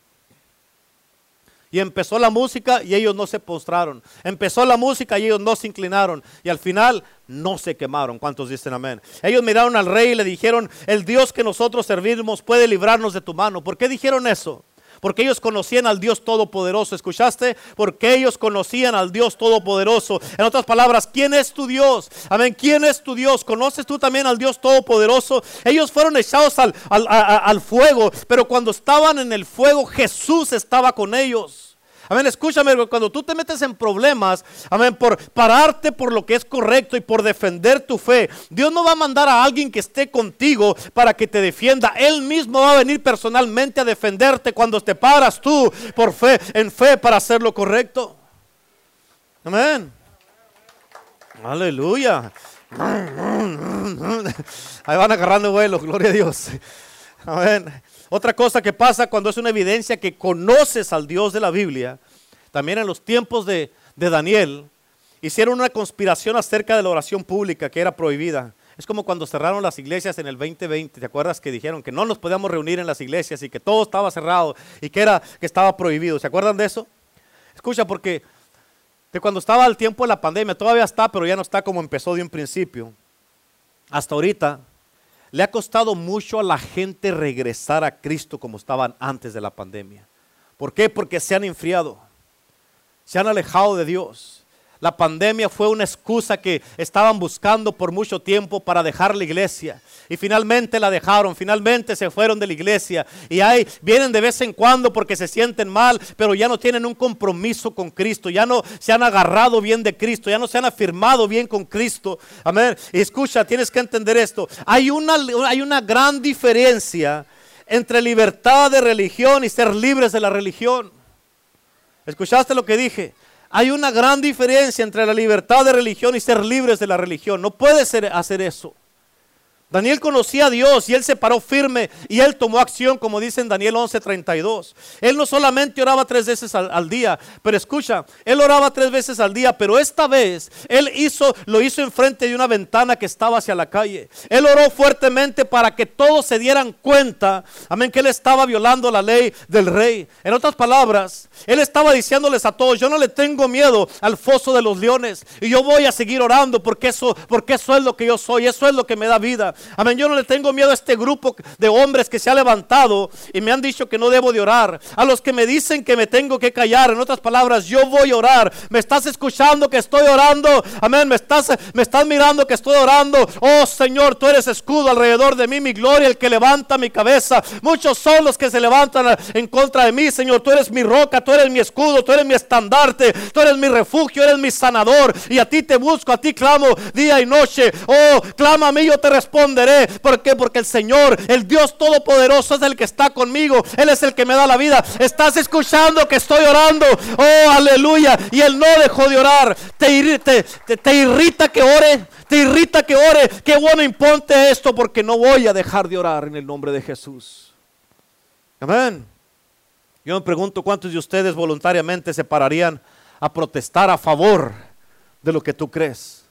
Y empezó la música y ellos no se postraron. Empezó la música y ellos no se inclinaron. Y al final no se quemaron. ¿Cuántos dicen amén? Ellos miraron al rey y le dijeron, el Dios que nosotros servimos puede librarnos de tu mano. ¿Por qué dijeron eso? Porque ellos conocían al Dios Todopoderoso. ¿Escuchaste? Porque ellos conocían al Dios Todopoderoso. En otras palabras, ¿quién es tu Dios? Amén. ¿Quién es tu Dios? ¿Conoces tú también al Dios Todopoderoso? Ellos fueron echados al, al fuego, pero cuando estaban en el fuego, Jesús estaba con ellos. Amén, escúchame, cuando tú te metes en problemas, amén, por pararte por lo que es correcto y por defender tu fe, Dios no va a mandar a alguien que esté contigo para que te defienda. Él mismo va a venir personalmente a defenderte cuando te paras tú por fe, en fe para hacer lo correcto. Amén. Aleluya. Ahí van agarrando vuelo, gloria a Dios. Amén. Otra cosa que pasa cuando es una evidencia que conoces al Dios de la Biblia, también en los tiempos de, Daniel, hicieron una conspiración acerca de la oración pública que era prohibida. Es como cuando cerraron las iglesias en el 2020. ¿Te acuerdas que dijeron que no nos podíamos reunir en las iglesias y que todo estaba cerrado y que, era, que estaba prohibido? ¿Se acuerdan de eso? Escucha, porque de cuando estaba el tiempo de la pandemia, todavía está, pero ya no está como empezó de un principio. Hasta ahorita, le ha costado mucho a la gente regresar a Cristo como estaban antes de la pandemia. ¿Por qué? Porque se han enfriado, se han alejado de Dios. La pandemia fue una excusa que estaban buscando por mucho tiempo para dejar la iglesia. Y finalmente la dejaron, finalmente se fueron de la iglesia. Y ahí vienen de vez en cuando porque se sienten mal, pero ya no tienen un compromiso con Cristo. Ya no se han agarrado bien de Cristo, ya no se han afirmado bien con Cristo. Amén. Y escucha, tienes que entender esto. Hay una, hay una gran diferencia entre libertad de religión y ser libres de la religión. ¿Escuchaste lo que dije? Hay una gran diferencia entre la libertad de religión y ser libres de la religión. No puedes hacer eso. Daniel conocía a Dios y él se paró firme y él tomó acción, como dice en Daniel 11:32. Él no solamente oraba tres veces al, día, pero escucha, él oraba tres veces al día, pero esta vez él hizo, lo hizo enfrente de una ventana que estaba hacia la calle. Él oró fuertemente para que todos se dieran cuenta, amén, que él estaba violando la ley del rey. En otras palabras, él estaba diciéndoles a todos, yo no le tengo miedo al foso de los leones y yo voy a seguir orando porque eso, porque eso es lo que yo soy, eso es lo que me da vida. Amén, yo no le tengo miedo a este grupo de hombres que se ha levantado y me han dicho que no debo de orar. A los que me dicen que me tengo que callar. En otras palabras, yo voy a orar. Me estás escuchando que estoy orando. Amén, me estás, me estás mirando que estoy orando. Oh Señor, tú eres escudo alrededor de mí, mi gloria, el que levanta mi cabeza. Muchos son los que se levantan en contra de mí, Señor. Tú eres mi roca, tú eres mi escudo, tú eres mi estandarte, tú eres mi refugio, eres mi sanador. Y a ti te busco, a ti clamo día y noche. Oh, clama a mí, yo te respondo ¿Por qué? Porque el Señor, el Dios Todopoderoso es el que está conmigo. Él es el que me da la vida. Estás escuchando que estoy orando. Oh, aleluya. Y Él no dejó de orar. Te, te, irrita que ore. Te irrita que ore. Qué bueno imponte esto porque no voy a dejar de orar en el nombre de Jesús. Amén. Yo me pregunto cuántos de ustedes voluntariamente se pararían a protestar a favor de lo que tú crees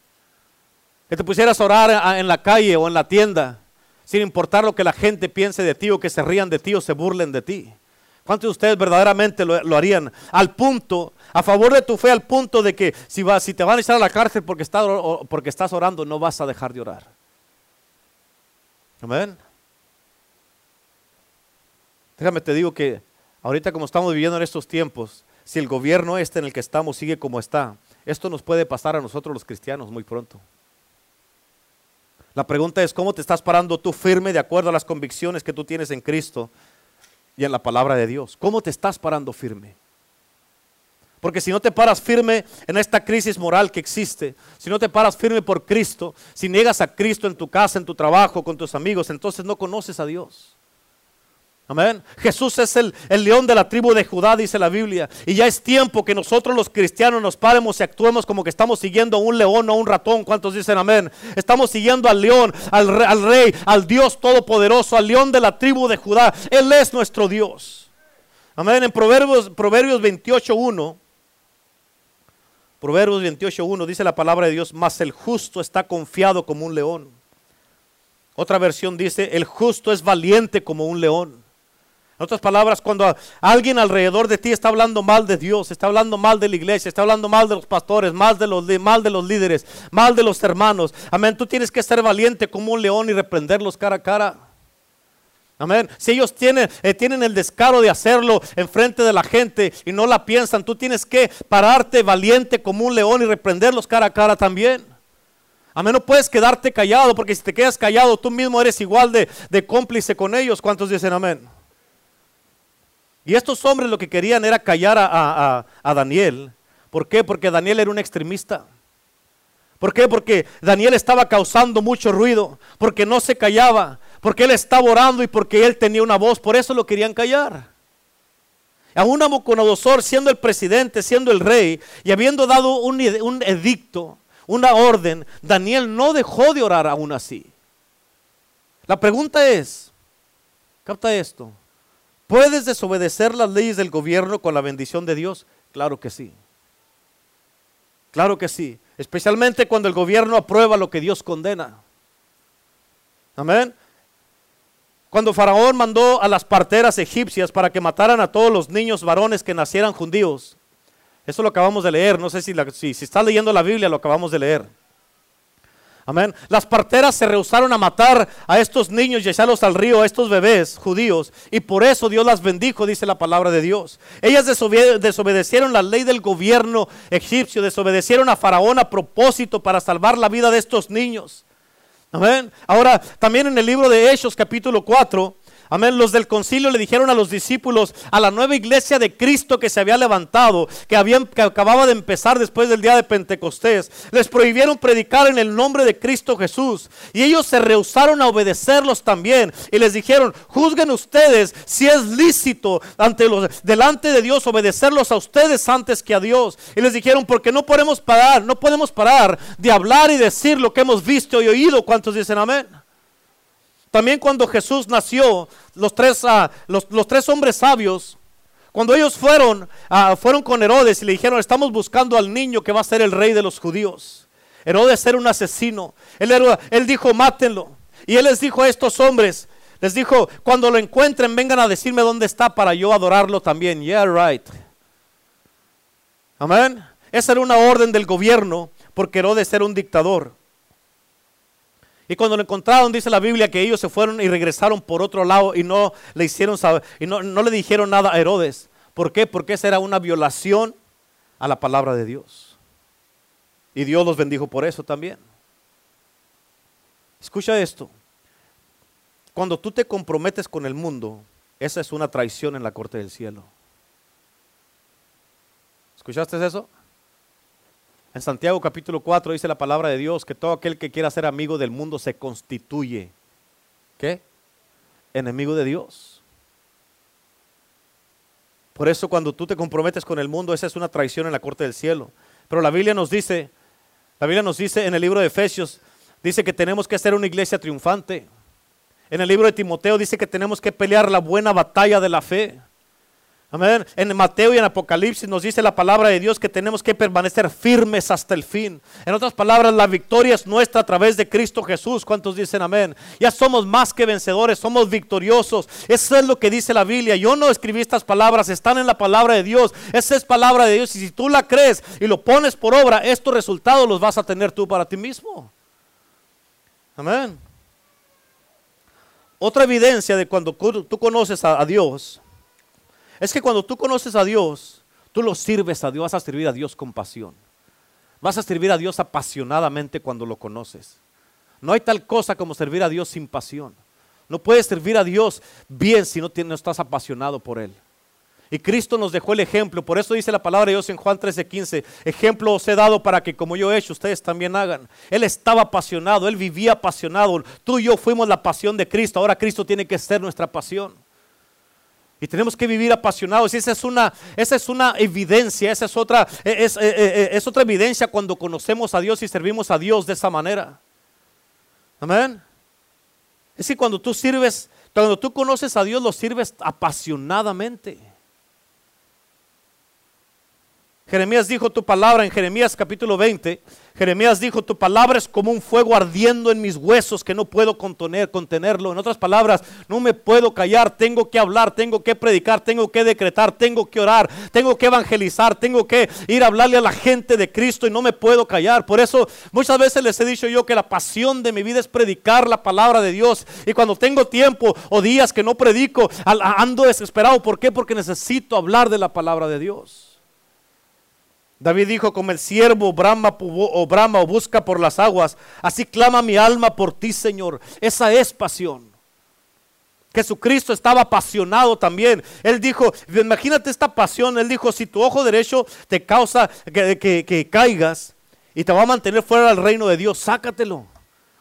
que te pusieras a orar en la calle o en la tienda, sin importar lo que la gente piense de ti o que se rían de ti o se burlen de ti. ¿Cuántos de ustedes verdaderamente lo, harían? Al punto, a favor de tu fe, al punto de que si, te van a echar a la cárcel porque, porque estás orando, no vas a dejar de orar. Amén. Déjame te digo que ahorita como estamos viviendo en estos tiempos, si el gobierno este en el que estamos sigue como está, esto nos puede pasar a nosotros los cristianos muy pronto. La pregunta es, ¿cómo te estás parando tú firme de acuerdo a las convicciones que tú tienes en Cristo y en la palabra de Dios? ¿Cómo te estás parando firme? Porque si no te paras firme en esta crisis moral que existe, si no te paras firme por Cristo, si niegas a Cristo en tu casa, en tu trabajo, con tus amigos, entonces no conoces a Dios. Amén. Jesús es el, león de la tribu de Judá, dice la Biblia. Y ya es tiempo que nosotros los cristianos nos paremos y actuemos como que estamos siguiendo a un león o a un ratón. ¿Cuántos dicen amén? Estamos siguiendo al león, al, rey, al Dios todopoderoso, al león de la tribu de Judá. Él es nuestro Dios. Amén. En Proverbios, Proverbios 28.1. Proverbios 28.1 dice la palabra de Dios, mas el justo está confiado como un león. Otra versión dice, el justo es valiente como un león. En otras palabras, cuando alguien alrededor de ti está hablando mal de Dios, está hablando mal de la iglesia, está hablando mal de los pastores, mal de los, mal de los líderes, mal de los hermanos, amén, tú tienes que ser valiente como un león y reprenderlos cara a cara. Amén. Si ellos tienen, eh, tienen el descaro de hacerlo en frente de la gente y no la piensan, tú tienes que pararte valiente como un león y reprenderlos cara a cara también. Amén. No puedes quedarte callado porque si te quedas callado, tú mismo eres igual de, de cómplice con ellos. ¿Cuántos dicen amén? Y estos hombres lo que querían era callar a, a Daniel. ¿Por qué? Porque Daniel era un extremista. ¿Por qué? Porque Daniel estaba causando mucho ruido, porque no se callaba, porque él estaba orando y porque él tenía una voz, por eso lo querían callar. A un Nabucodonosor, siendo el presidente, siendo el rey, y habiendo dado un, un edicto, una orden, Daniel no dejó de orar aún así. La pregunta es, capta esto, ¿puedes desobedecer las leyes del gobierno con la bendición de Dios? Claro que sí. Claro que sí. Especialmente cuando el gobierno aprueba lo que Dios condena. Amén. Cuando Faraón mandó a las parteras egipcias para que mataran a todos los niños varones que nacieran judíos, eso lo acabamos de leer, no sé si, si, si está leyendo la Biblia, lo acabamos de leer. Amén. Las parteras se rehusaron a matar a estos niños y echarlos al río, a estos bebés judíos. Y por eso Dios las bendijo, dice la palabra de Dios. Ellas desobedecieron la ley del gobierno egipcio, desobedecieron a Faraón a propósito para salvar la vida de estos niños. Amén. Ahora, también en el libro de Hechos, capítulo 4, Amén. Los del concilio le dijeron a los discípulos, a la nueva iglesia de Cristo que se había levantado, que, habían, que acababa de empezar después del día de Pentecostés, les prohibieron predicar en el nombre de Cristo Jesús. Y ellos se rehusaron a obedecerlos también. Y les dijeron, juzguen ustedes si es lícito ante los, delante de Dios obedecerlos a ustedes antes que a Dios. Y les dijeron, porque no podemos parar, no podemos parar de hablar y decir lo que hemos visto y oído. ¿Cuántos dicen amén? También cuando Jesús nació, los tres, ah, los, tres hombres sabios, cuando ellos fueron, ah, fueron con Herodes y le dijeron, estamos buscando al niño que va a ser el rey de los judíos. Herodes era un asesino. Él, él dijo, mátenlo. Y él les dijo a estos hombres, les dijo, cuando lo encuentren, vengan a decirme dónde está para yo adorarlo también. Yeah, right. Amén. Esa era una orden del gobierno porque Herodes era un dictador. Y cuando lo encontraron, dice la Biblia que ellos se fueron y regresaron por otro lado y no le hicieron y no, no le dijeron nada a Herodes. ¿Por qué? Porque esa era una violación a la palabra de Dios. Y Dios los bendijo por eso también. Escucha esto. Cuando tú te comprometes con el mundo, esa es una traición en la corte del cielo. ¿Escuchaste eso? En Santiago capítulo 4 dice la palabra de Dios que todo aquel que quiera ser amigo del mundo se constituye. ¿Qué? Enemigo de Dios. Por eso cuando tú te comprometes con el mundo, esa es una traición en la corte del cielo. Pero la Biblia nos dice, la Biblia nos dice en el libro de Efesios, dice que tenemos que ser una iglesia triunfante. En el libro de Timoteo dice que tenemos que pelear la buena batalla de la fe. Amén. En Mateo y en Apocalipsis nos dice la palabra de Dios que tenemos que permanecer firmes hasta el fin. En otras palabras, la victoria es nuestra a través de Cristo Jesús. ¿Cuántos dicen amén? Ya somos más que vencedores, somos victoriosos. Eso es lo que dice la Biblia. Yo no escribí estas palabras, están en la palabra de Dios. Esa es palabra de Dios. Y si tú la crees y lo pones por obra, estos resultados los vas a tener tú para ti mismo. Amén. Otra evidencia de cuando tú conoces a Dios es que cuando tú conoces a Dios, tú lo sirves a Dios, vas a servir a Dios con pasión. Vas a servir a Dios apasionadamente cuando lo conoces. No hay tal cosa como servir a Dios sin pasión. No puedes servir a Dios bien si no, no estás apasionado por Él. Y Cristo nos dejó el ejemplo. Por eso dice la palabra de Dios en Juan 13:15. Ejemplo os he dado para que como yo he hecho, ustedes también hagan. Él estaba apasionado, Él vivía apasionado. Tú y yo fuimos la pasión de Cristo. Ahora Cristo tiene que ser nuestra pasión. Y tenemos que vivir apasionados. Y esa es una, esa es una evidencia, esa es otra, es, eh, eh, eh, es, otra evidencia cuando conocemos a Dios y servimos a Dios de esa manera. Amén. Es que cuando tú sirves, cuando tú conoces a Dios, lo sirves apasionadamente. Jeremías dijo tu palabra en Jeremías capítulo 20. Jeremías dijo, tu palabra es como un fuego ardiendo en mis huesos que no puedo contener, contenerlo. En otras palabras, no me puedo callar, tengo que hablar, tengo que predicar, tengo que decretar, tengo que orar, tengo que evangelizar, tengo que ir a hablarle a la gente de Cristo y no me puedo callar. Por eso muchas veces les he dicho yo que la pasión de mi vida es predicar la palabra de Dios. Y cuando tengo tiempo o días que no predico, ando desesperado. ¿Por qué? Porque necesito hablar de la palabra de Dios. David dijo, como el siervo brama o brama o busca por las aguas, así clama mi alma por ti, Señor. Esa es pasión. Jesucristo estaba apasionado también. Él dijo, imagínate esta pasión. Él dijo, si tu ojo derecho te causa que, que caigas y te va a mantener fuera del reino de Dios, sácatelo. O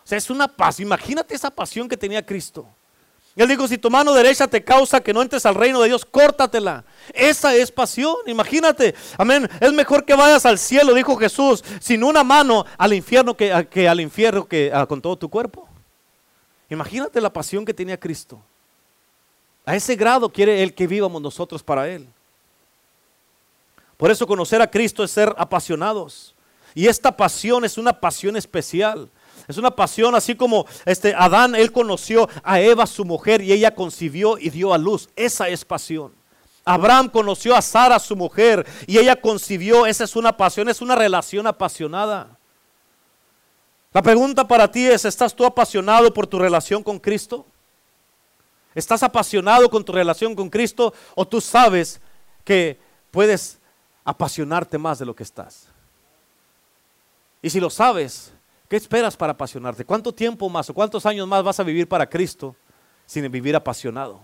sea, es una paz. Imagínate esa pasión que tenía Cristo. Él dijo, si tu mano derecha te causa que no entres al reino de Dios, córtatela. Esa es pasión, imagínate. Amén. Es mejor que vayas al cielo, dijo Jesús, sin una mano al infierno que, al infierno que con todo tu cuerpo. Imagínate la pasión que tenía Cristo. A ese grado quiere Él que vivamos nosotros para Él. Por eso conocer a Cristo es ser apasionados. Y esta pasión es una pasión especial. Es una pasión así como este Adán, él conoció a Eva, su mujer, y ella concibió y dio a luz. Esa es pasión. Abraham conoció a Sara, su mujer, y ella concibió. Esa es una pasión, es una relación apasionada. La pregunta para ti es, ¿estás tú apasionado por tu relación con Cristo? ¿Estás apasionado con tu relación con Cristo o tú sabes que puedes apasionarte más de lo que estás? Y si lo sabes, ¿Qué esperas para apasionarte? ¿Cuánto tiempo más o cuántos años más vas a vivir para Cristo sin vivir apasionado?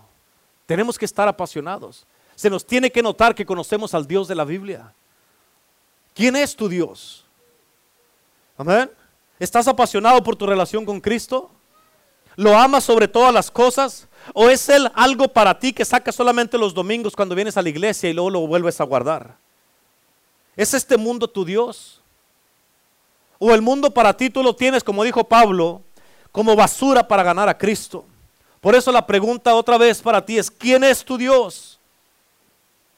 Tenemos que estar apasionados. Se nos tiene que notar que conocemos al Dios de la Biblia. ¿Quién es tu Dios? Amén. ¿Estás apasionado por tu relación con Cristo? ¿Lo amas sobre todas las cosas? ¿O es Él algo para ti que sacas solamente los domingos cuando vienes a la iglesia y luego lo vuelves a guardar? ¿Es este mundo tu Dios? O el mundo para ti tú lo tienes, como dijo Pablo, como basura para ganar a Cristo. Por eso la pregunta otra vez para ti es, ¿quién es tu Dios?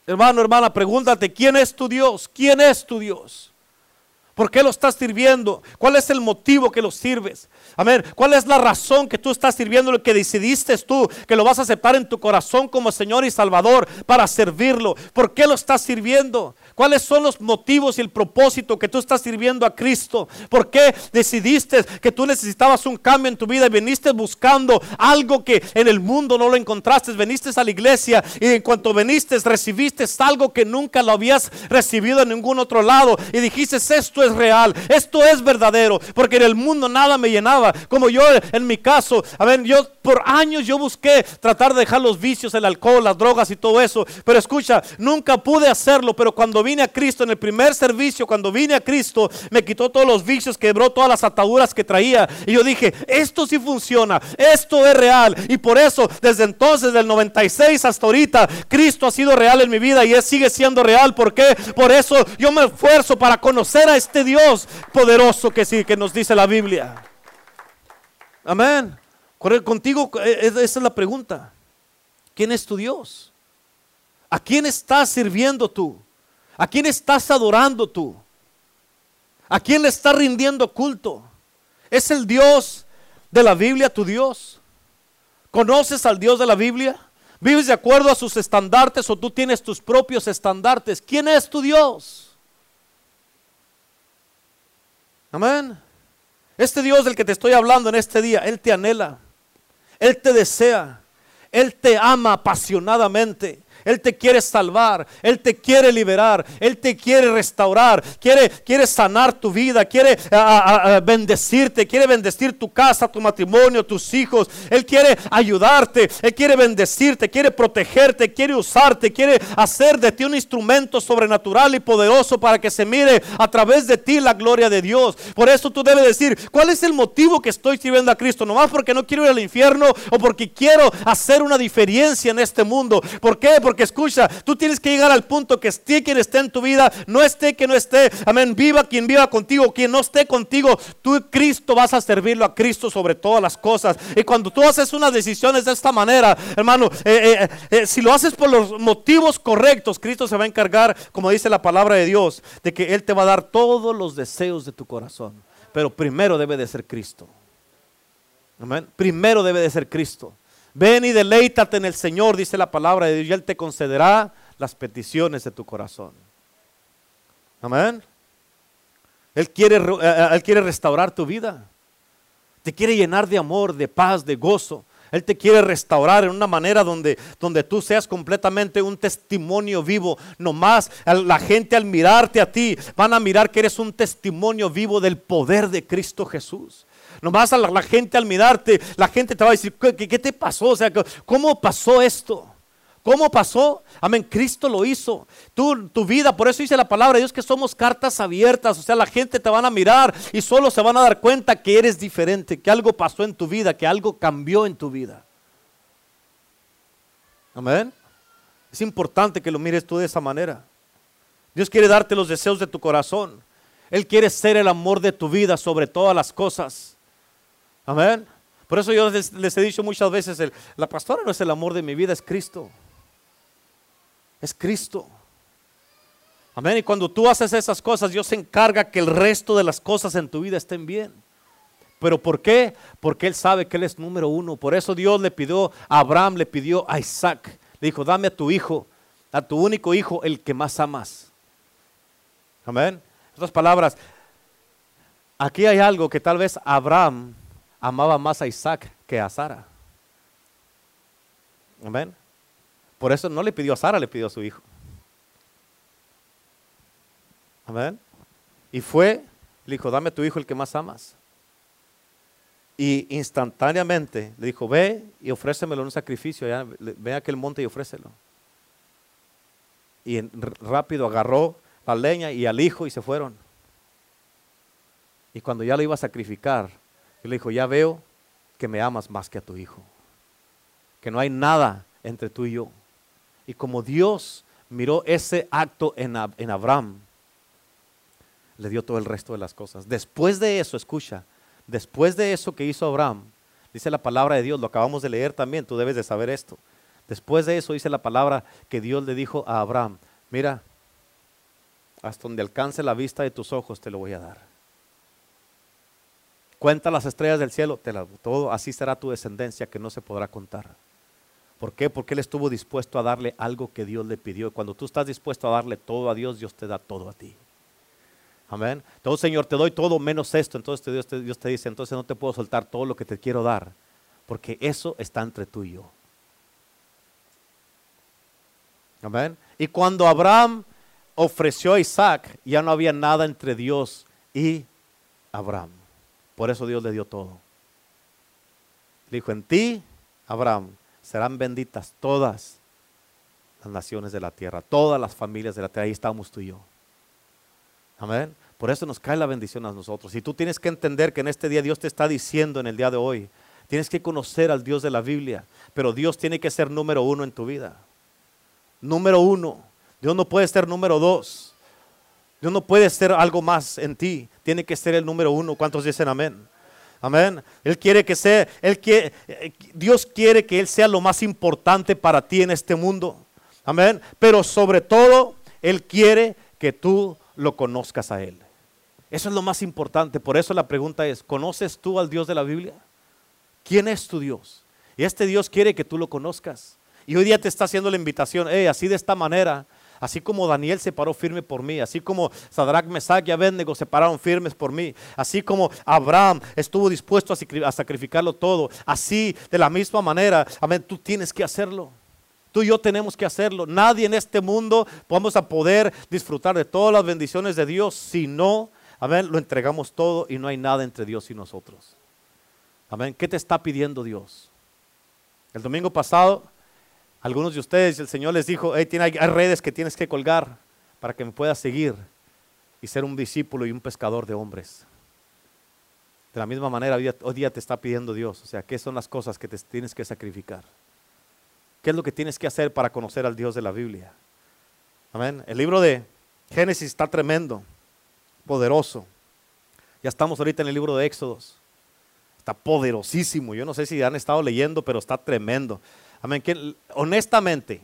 Hermano, hermana, pregúntate, ¿quién es tu Dios? ¿Quién es tu Dios? ¿Por qué lo estás sirviendo? ¿Cuál es el motivo que lo sirves? Amén. ¿Cuál es la razón que tú estás sirviendo? Lo que decidiste tú, que lo vas a aceptar en tu corazón como Señor y Salvador para servirlo. ¿Por qué lo estás sirviendo? ¿Cuáles son los motivos y el propósito que tú estás sirviendo a Cristo? ¿Por qué decidiste que tú necesitabas un cambio en tu vida y viniste buscando algo que en el mundo no lo encontraste? Veniste a la iglesia y en cuanto viniste recibiste algo que nunca lo habías recibido en ningún otro lado y dijiste esto es real, esto es verdadero, porque en el mundo nada me llenaba. Como yo en mi caso, a ver, yo por años yo busqué tratar de dejar los vicios, el alcohol, las drogas y todo eso, pero escucha, nunca pude hacerlo, pero cuando vi vine a Cristo, en el primer servicio, cuando vine a Cristo, me quitó todos los vicios, quebró todas las ataduras que traía. Y yo dije, esto sí funciona, esto es real. Y por eso, desde entonces, del 96 hasta ahorita, Cristo ha sido real en mi vida y sigue siendo real. ¿Por qué? Por eso yo me esfuerzo para conocer a este Dios poderoso que sí, que nos dice la Biblia. Amén. Contigo, eh, esa es la pregunta. ¿Quién es tu Dios? ¿A quién estás sirviendo tú? ¿A quién estás adorando tú? ¿A quién le estás rindiendo culto? ¿Es el Dios de la Biblia tu Dios? ¿Conoces al Dios de la Biblia? ¿Vives de acuerdo a sus estandartes o tú tienes tus propios estandartes? ¿Quién es tu Dios? Amén. Este Dios del que te estoy hablando en este día, Él te anhela, Él te desea, Él te ama apasionadamente. Él te quiere salvar, Él te quiere liberar, Él te quiere restaurar, quiere, quiere sanar tu vida, quiere bendecirte, quiere bendecir tu casa, tu matrimonio, tus hijos. Él quiere ayudarte, Él quiere bendecirte, quiere protegerte, quiere usarte, quiere hacer de ti un instrumento sobrenatural y poderoso para que se mire a través de ti la gloria de Dios. Por eso tú debes decir, ¿cuál es el motivo que estoy sirviendo a Cristo? No más porque no quiero ir al infierno o porque quiero hacer una diferencia en este mundo. ¿Por qué? Escucha, tú tienes que llegar al punto que esté quien esté en tu vida, no esté que no esté. Amén. Viva quien viva contigo, quien no esté contigo. Tú, Cristo, vas a servirlo a Cristo sobre todas las cosas. Y cuando tú haces unas decisiones de esta manera, hermano, eh, eh, eh, si lo haces por los motivos correctos, Cristo se va a encargar, como dice la palabra de Dios, de que Él te va a dar todos los deseos de tu corazón. Pero primero debe de ser Cristo. Amén. Primero debe de ser Cristo. Ven y deleítate en el Señor, dice la palabra de Dios, y Él te concederá las peticiones de tu corazón. Amén. Él quiere, eh, eh, Él quiere restaurar tu vida. Te quiere llenar de amor, de paz, de gozo. Él te quiere restaurar en una manera donde, donde tú seas completamente un testimonio vivo. No más la gente al mirarte a ti van a mirar que eres un testimonio vivo del poder de Cristo Jesús. Nomás a la, gente al mirarte, la gente te va a decir, ¿qué, te pasó? O sea, ¿cómo pasó esto? ¿Cómo pasó? Amén, Cristo lo hizo. Tu vida, por eso dice la palabra de Dios que somos cartas abiertas. O sea, la gente te van a mirar y solo se van a dar cuenta que eres diferente, que algo pasó en tu vida, que algo cambió en tu vida. Amén. Es importante que lo mires tú de esa manera. Dios quiere darte los deseos de tu corazón. Él quiere ser el amor de tu vida sobre todas las cosas. Amén. Por eso yo les, he dicho muchas veces, la pastora no es el amor de mi vida, es Cristo. Es Cristo. Amén. Y cuando tú haces esas cosas, Dios se encarga que el resto de las cosas en tu vida estén bien. ¿Pero por qué? Porque Él sabe que Él es número uno. Por eso Dios le pidió a Abraham, le pidió a Isaac. Le dijo, dame a tu hijo, a tu único hijo, el que más amas. Amén. En otras palabras, aquí hay algo que tal vez Abraham amaba más a Isaac que a Sara. Amén. Por eso no le pidió a Sara, le pidió a su hijo. Amén. Y fue, le dijo, dame a tu hijo el que más amas. Y instantáneamente le dijo, ve y ofrécemelo en un sacrificio, ve a aquel monte y ofrécelo. Y rápido agarró la leña y al hijo y se fueron. Y cuando ya lo iba a sacrificar, y le dijo, ya veo que me amas más que a tu hijo. Que no hay nada entre tú y yo. Y como Dios miró ese acto en, en Abraham, le dio todo el resto de las cosas. Después de eso, escucha, después de eso que hizo Abraham, dice la palabra de Dios, lo acabamos de leer también, tú debes de saber esto. Después de eso dice la palabra que Dios le dijo a Abraham, mira, hasta donde alcance la vista de tus ojos te lo voy a dar. Cuenta las estrellas del cielo, te todo, así será tu descendencia que no se podrá contar. ¿Por qué? Porque Él estuvo dispuesto a darle algo que Dios le pidió. Cuando tú estás dispuesto a darle todo a Dios, Dios te da todo a ti. Amén. Entonces, Señor, te doy todo menos esto. Entonces Dios te, Dios te dice, entonces no te puedo soltar todo lo que te quiero dar. Porque eso está entre tú y yo. Amén. Y cuando Abraham ofreció a Isaac, ya no había nada entre Dios y Abraham. Por eso Dios le dio todo. dijo, en ti, Abraham, serán benditas todas las naciones de la tierra, todas las familias de la tierra. Ahí estamos tú y yo. Amén. Por eso nos cae la bendición a nosotros. Y tú tienes que entender que en este día Dios te está diciendo en el día de hoy, tienes que conocer al Dios de la Biblia, pero Dios tiene que ser número uno en tu vida. Número uno. Dios no puede ser número dos. Dios no puede ser algo más en ti. Tiene que ser el número uno. ¿Cuántos dicen amén? Amén. Él quiere que sea, él quiere, Dios quiere que Él sea lo más importante para ti en este mundo. Amén. Pero sobre todo, Él quiere que tú lo conozcas a Él. Eso es lo más importante. Por eso la pregunta es, ¿conoces tú al Dios de la Biblia? ¿Quién es tu Dios? Y este Dios quiere que tú lo conozcas. Y hoy día te está haciendo la invitación, así de esta manera Así como Daniel se paró firme por mí, así como Sadrach, Mesach y Abednego se pararon firmes por mí, así como Abraham estuvo dispuesto a sacrificarlo todo, así de la misma manera, amén, tú tienes que hacerlo. Tú y yo tenemos que hacerlo. Nadie en este mundo vamos a poder disfrutar de todas las bendiciones de Dios si no, amén, lo entregamos todo y no hay nada entre Dios y nosotros. Amén. ¿Qué te está pidiendo Dios? El domingo pasado algunos de ustedes, el Señor les dijo, hay, redes que tienes que colgar para que me puedas seguir y ser un discípulo y un pescador de hombres. De la misma manera, hoy día, te está pidiendo Dios. O sea, ¿qué son las cosas que te tienes que sacrificar? ¿Qué es lo que tienes que hacer para conocer al Dios de la Biblia? Amén. El libro de Génesis está tremendo, poderoso. Ya estamos ahorita en el libro de Éxodos. Está poderosísimo. Yo no sé si han estado leyendo, pero está tremendo. Amén. honestamente,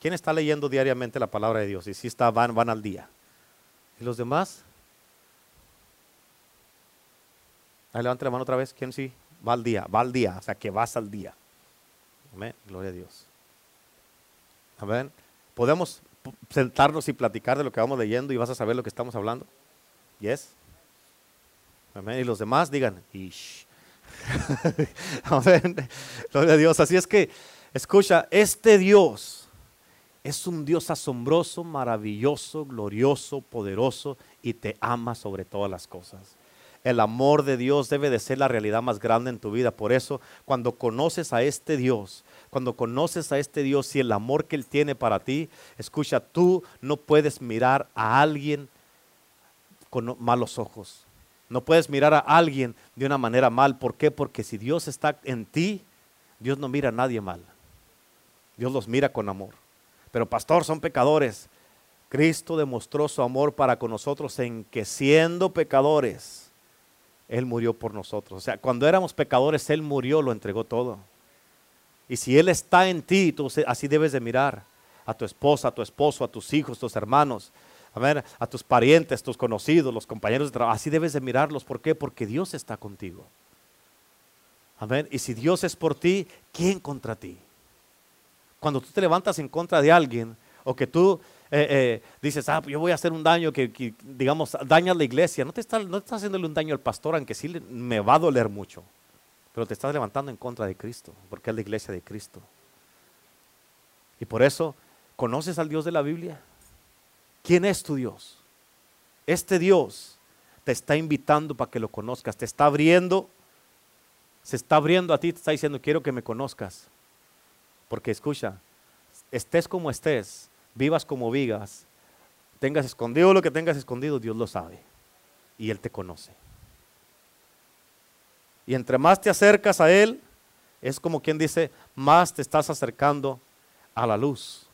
¿quién está leyendo diariamente la palabra de Dios? Y si está, van, al día. ¿Y los demás? Ahí levante la mano otra vez. ¿Quién sí? Va al día, va al día. O sea, que vas al día. Amén. Gloria a Dios. Amén. Podemos sentarnos y platicar de lo que vamos leyendo y vas a saber lo que estamos hablando. Yes. Amén. Y los demás digan, Ish. [laughs] Amén. Gloria a Dios. Así es que, escucha, este Dios es un Dios asombroso, maravilloso, glorioso, poderoso y te ama sobre todas las cosas. El amor de Dios debe de ser la realidad más grande en tu vida. Por eso, cuando conoces a este Dios, cuando conoces a este Dios y el amor que Él tiene para ti, escucha, tú no puedes mirar a alguien con malos ojos. No puedes mirar a alguien de una manera mal. ¿Por qué? Porque si Dios está en ti, Dios no mira a nadie mal. Dios los mira con amor. Pero pastor, son pecadores. Cristo demostró su amor para con nosotros en que siendo pecadores, Él murió por nosotros. O sea, cuando éramos pecadores, Él murió, lo entregó todo. Y si Él está en ti, tú así debes de mirar a tu esposa, a tu esposo, a tus hijos, a tus hermanos a tus parientes, tus conocidos, los compañeros de trabajo. Así debes de mirarlos. ¿Por qué? Porque Dios está contigo. Amén. Y si Dios es por ti, ¿quién contra ti? Cuando tú te levantas en contra de alguien o que tú eh, eh, dices, ah, yo voy a hacer un daño que, digamos, daña la iglesia, no te, estás, no estás haciéndole un daño al pastor, aunque sí me va a doler mucho, pero te estás levantando en contra de Cristo, porque es la iglesia de Cristo. Y por eso, ¿conoces al Dios de la Biblia? ¿Quién es tu Dios? Este Dios te está invitando para que lo conozcas, te está abriendo, se está abriendo a ti, te está diciendo, quiero que me conozcas. Porque escucha, estés como estés, vivas como vivas, tengas escondido lo que tengas escondido, Dios lo sabe. Y Él te conoce. Y entre más te acercas a Él, es como quien dice, más te estás acercando a la luz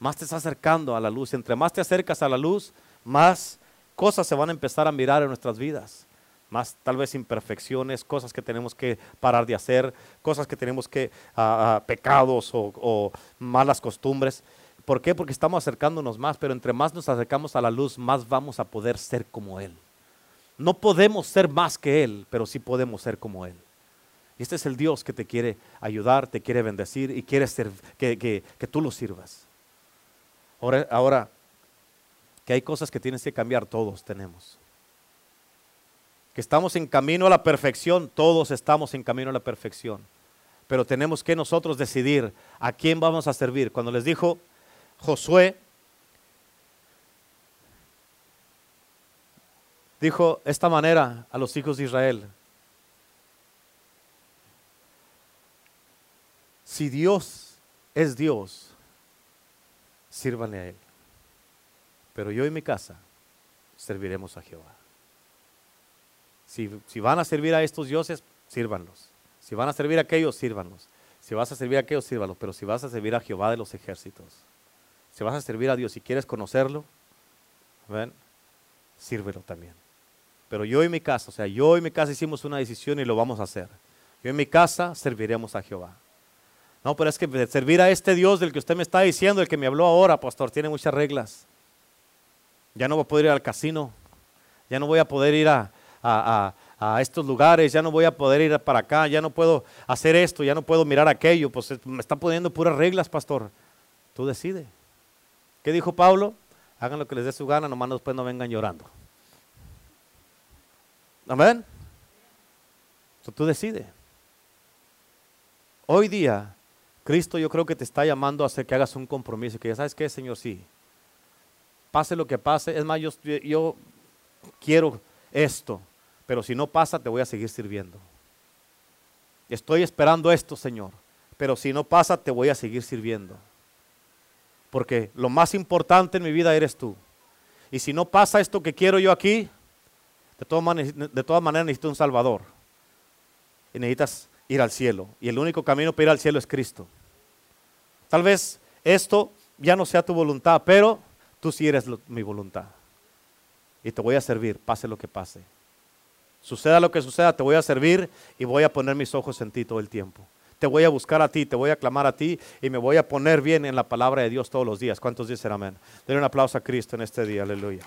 más te estás acercando a la luz. Entre más te acercas a la luz, más cosas se van a empezar a mirar en nuestras vidas. Más tal vez imperfecciones, cosas que tenemos que parar de hacer, cosas que tenemos que, ah, ah, pecados o, malas costumbres. ¿Por qué? Porque estamos acercándonos más, pero entre más nos acercamos a la luz, más vamos a poder ser como Él. No podemos ser más que Él, pero sí podemos ser como Él. Este es el Dios que te quiere ayudar, te quiere bendecir y quiere ser, que, que, que tú lo sirvas. Ahora, que hay cosas que tienes que cambiar, todos tenemos. Que estamos en camino a la perfección, todos estamos en camino a la perfección. Pero tenemos que nosotros decidir a quién vamos a servir. Cuando les dijo Josué, dijo esta manera a los hijos de Israel. Si Dios es Dios, sírvanle a Él. Pero yo y mi casa serviremos a Jehová. Si, van a servir a estos dioses, sírvanlos. Si van a servir a aquellos, sírvanlos. Si vas a servir a aquellos, sírvanlos. Pero si vas a servir a Jehová de los ejércitos, si vas a servir a Dios y quieres conocerlo, ¿ven? sírvelo también. Pero yo y mi casa, o sea, yo y mi casa hicimos una decisión y lo vamos a hacer. Yo y mi casa serviremos a Jehová. No, pero es que servir a este Dios del que usted me está diciendo, el que me habló ahora, pastor, tiene muchas reglas. Ya no voy a poder ir al casino, ya no voy a poder ir a, estos lugares, ya no voy a poder ir para acá, ya no puedo hacer esto, ya no puedo mirar aquello. Pues me está poniendo puras reglas, pastor. Tú decide. ¿Qué dijo Pablo? Hagan lo que les dé su gana, nomás después no vengan llorando. Amén. tú decides. Hoy día Cristo yo creo que te está llamando a hacer que hagas un compromiso, que ya sabes qué, Señor, sí. Pase lo que pase, es más, yo, yo quiero esto, pero si no pasa, te voy a seguir sirviendo. Estoy esperando esto, Señor, pero si no pasa, te voy a seguir sirviendo. Porque lo más importante en mi vida eres tú. Y si no pasa esto que quiero yo aquí, de todas maneras, necesito un Salvador. Y necesitas ir al cielo. Y el único camino para ir al cielo es Cristo. Tal vez esto ya no sea tu voluntad, pero tú sí eres mi voluntad. Y te voy a servir, pase lo que pase. Suceda lo que suceda, te voy a servir y voy a poner mis ojos en ti todo el tiempo. Te voy a buscar a ti, te voy a clamar a ti y me voy a poner bien en la palabra de Dios todos los días. ¿Cuántos dicen amén? Denle un aplauso a Cristo en este día, aleluya.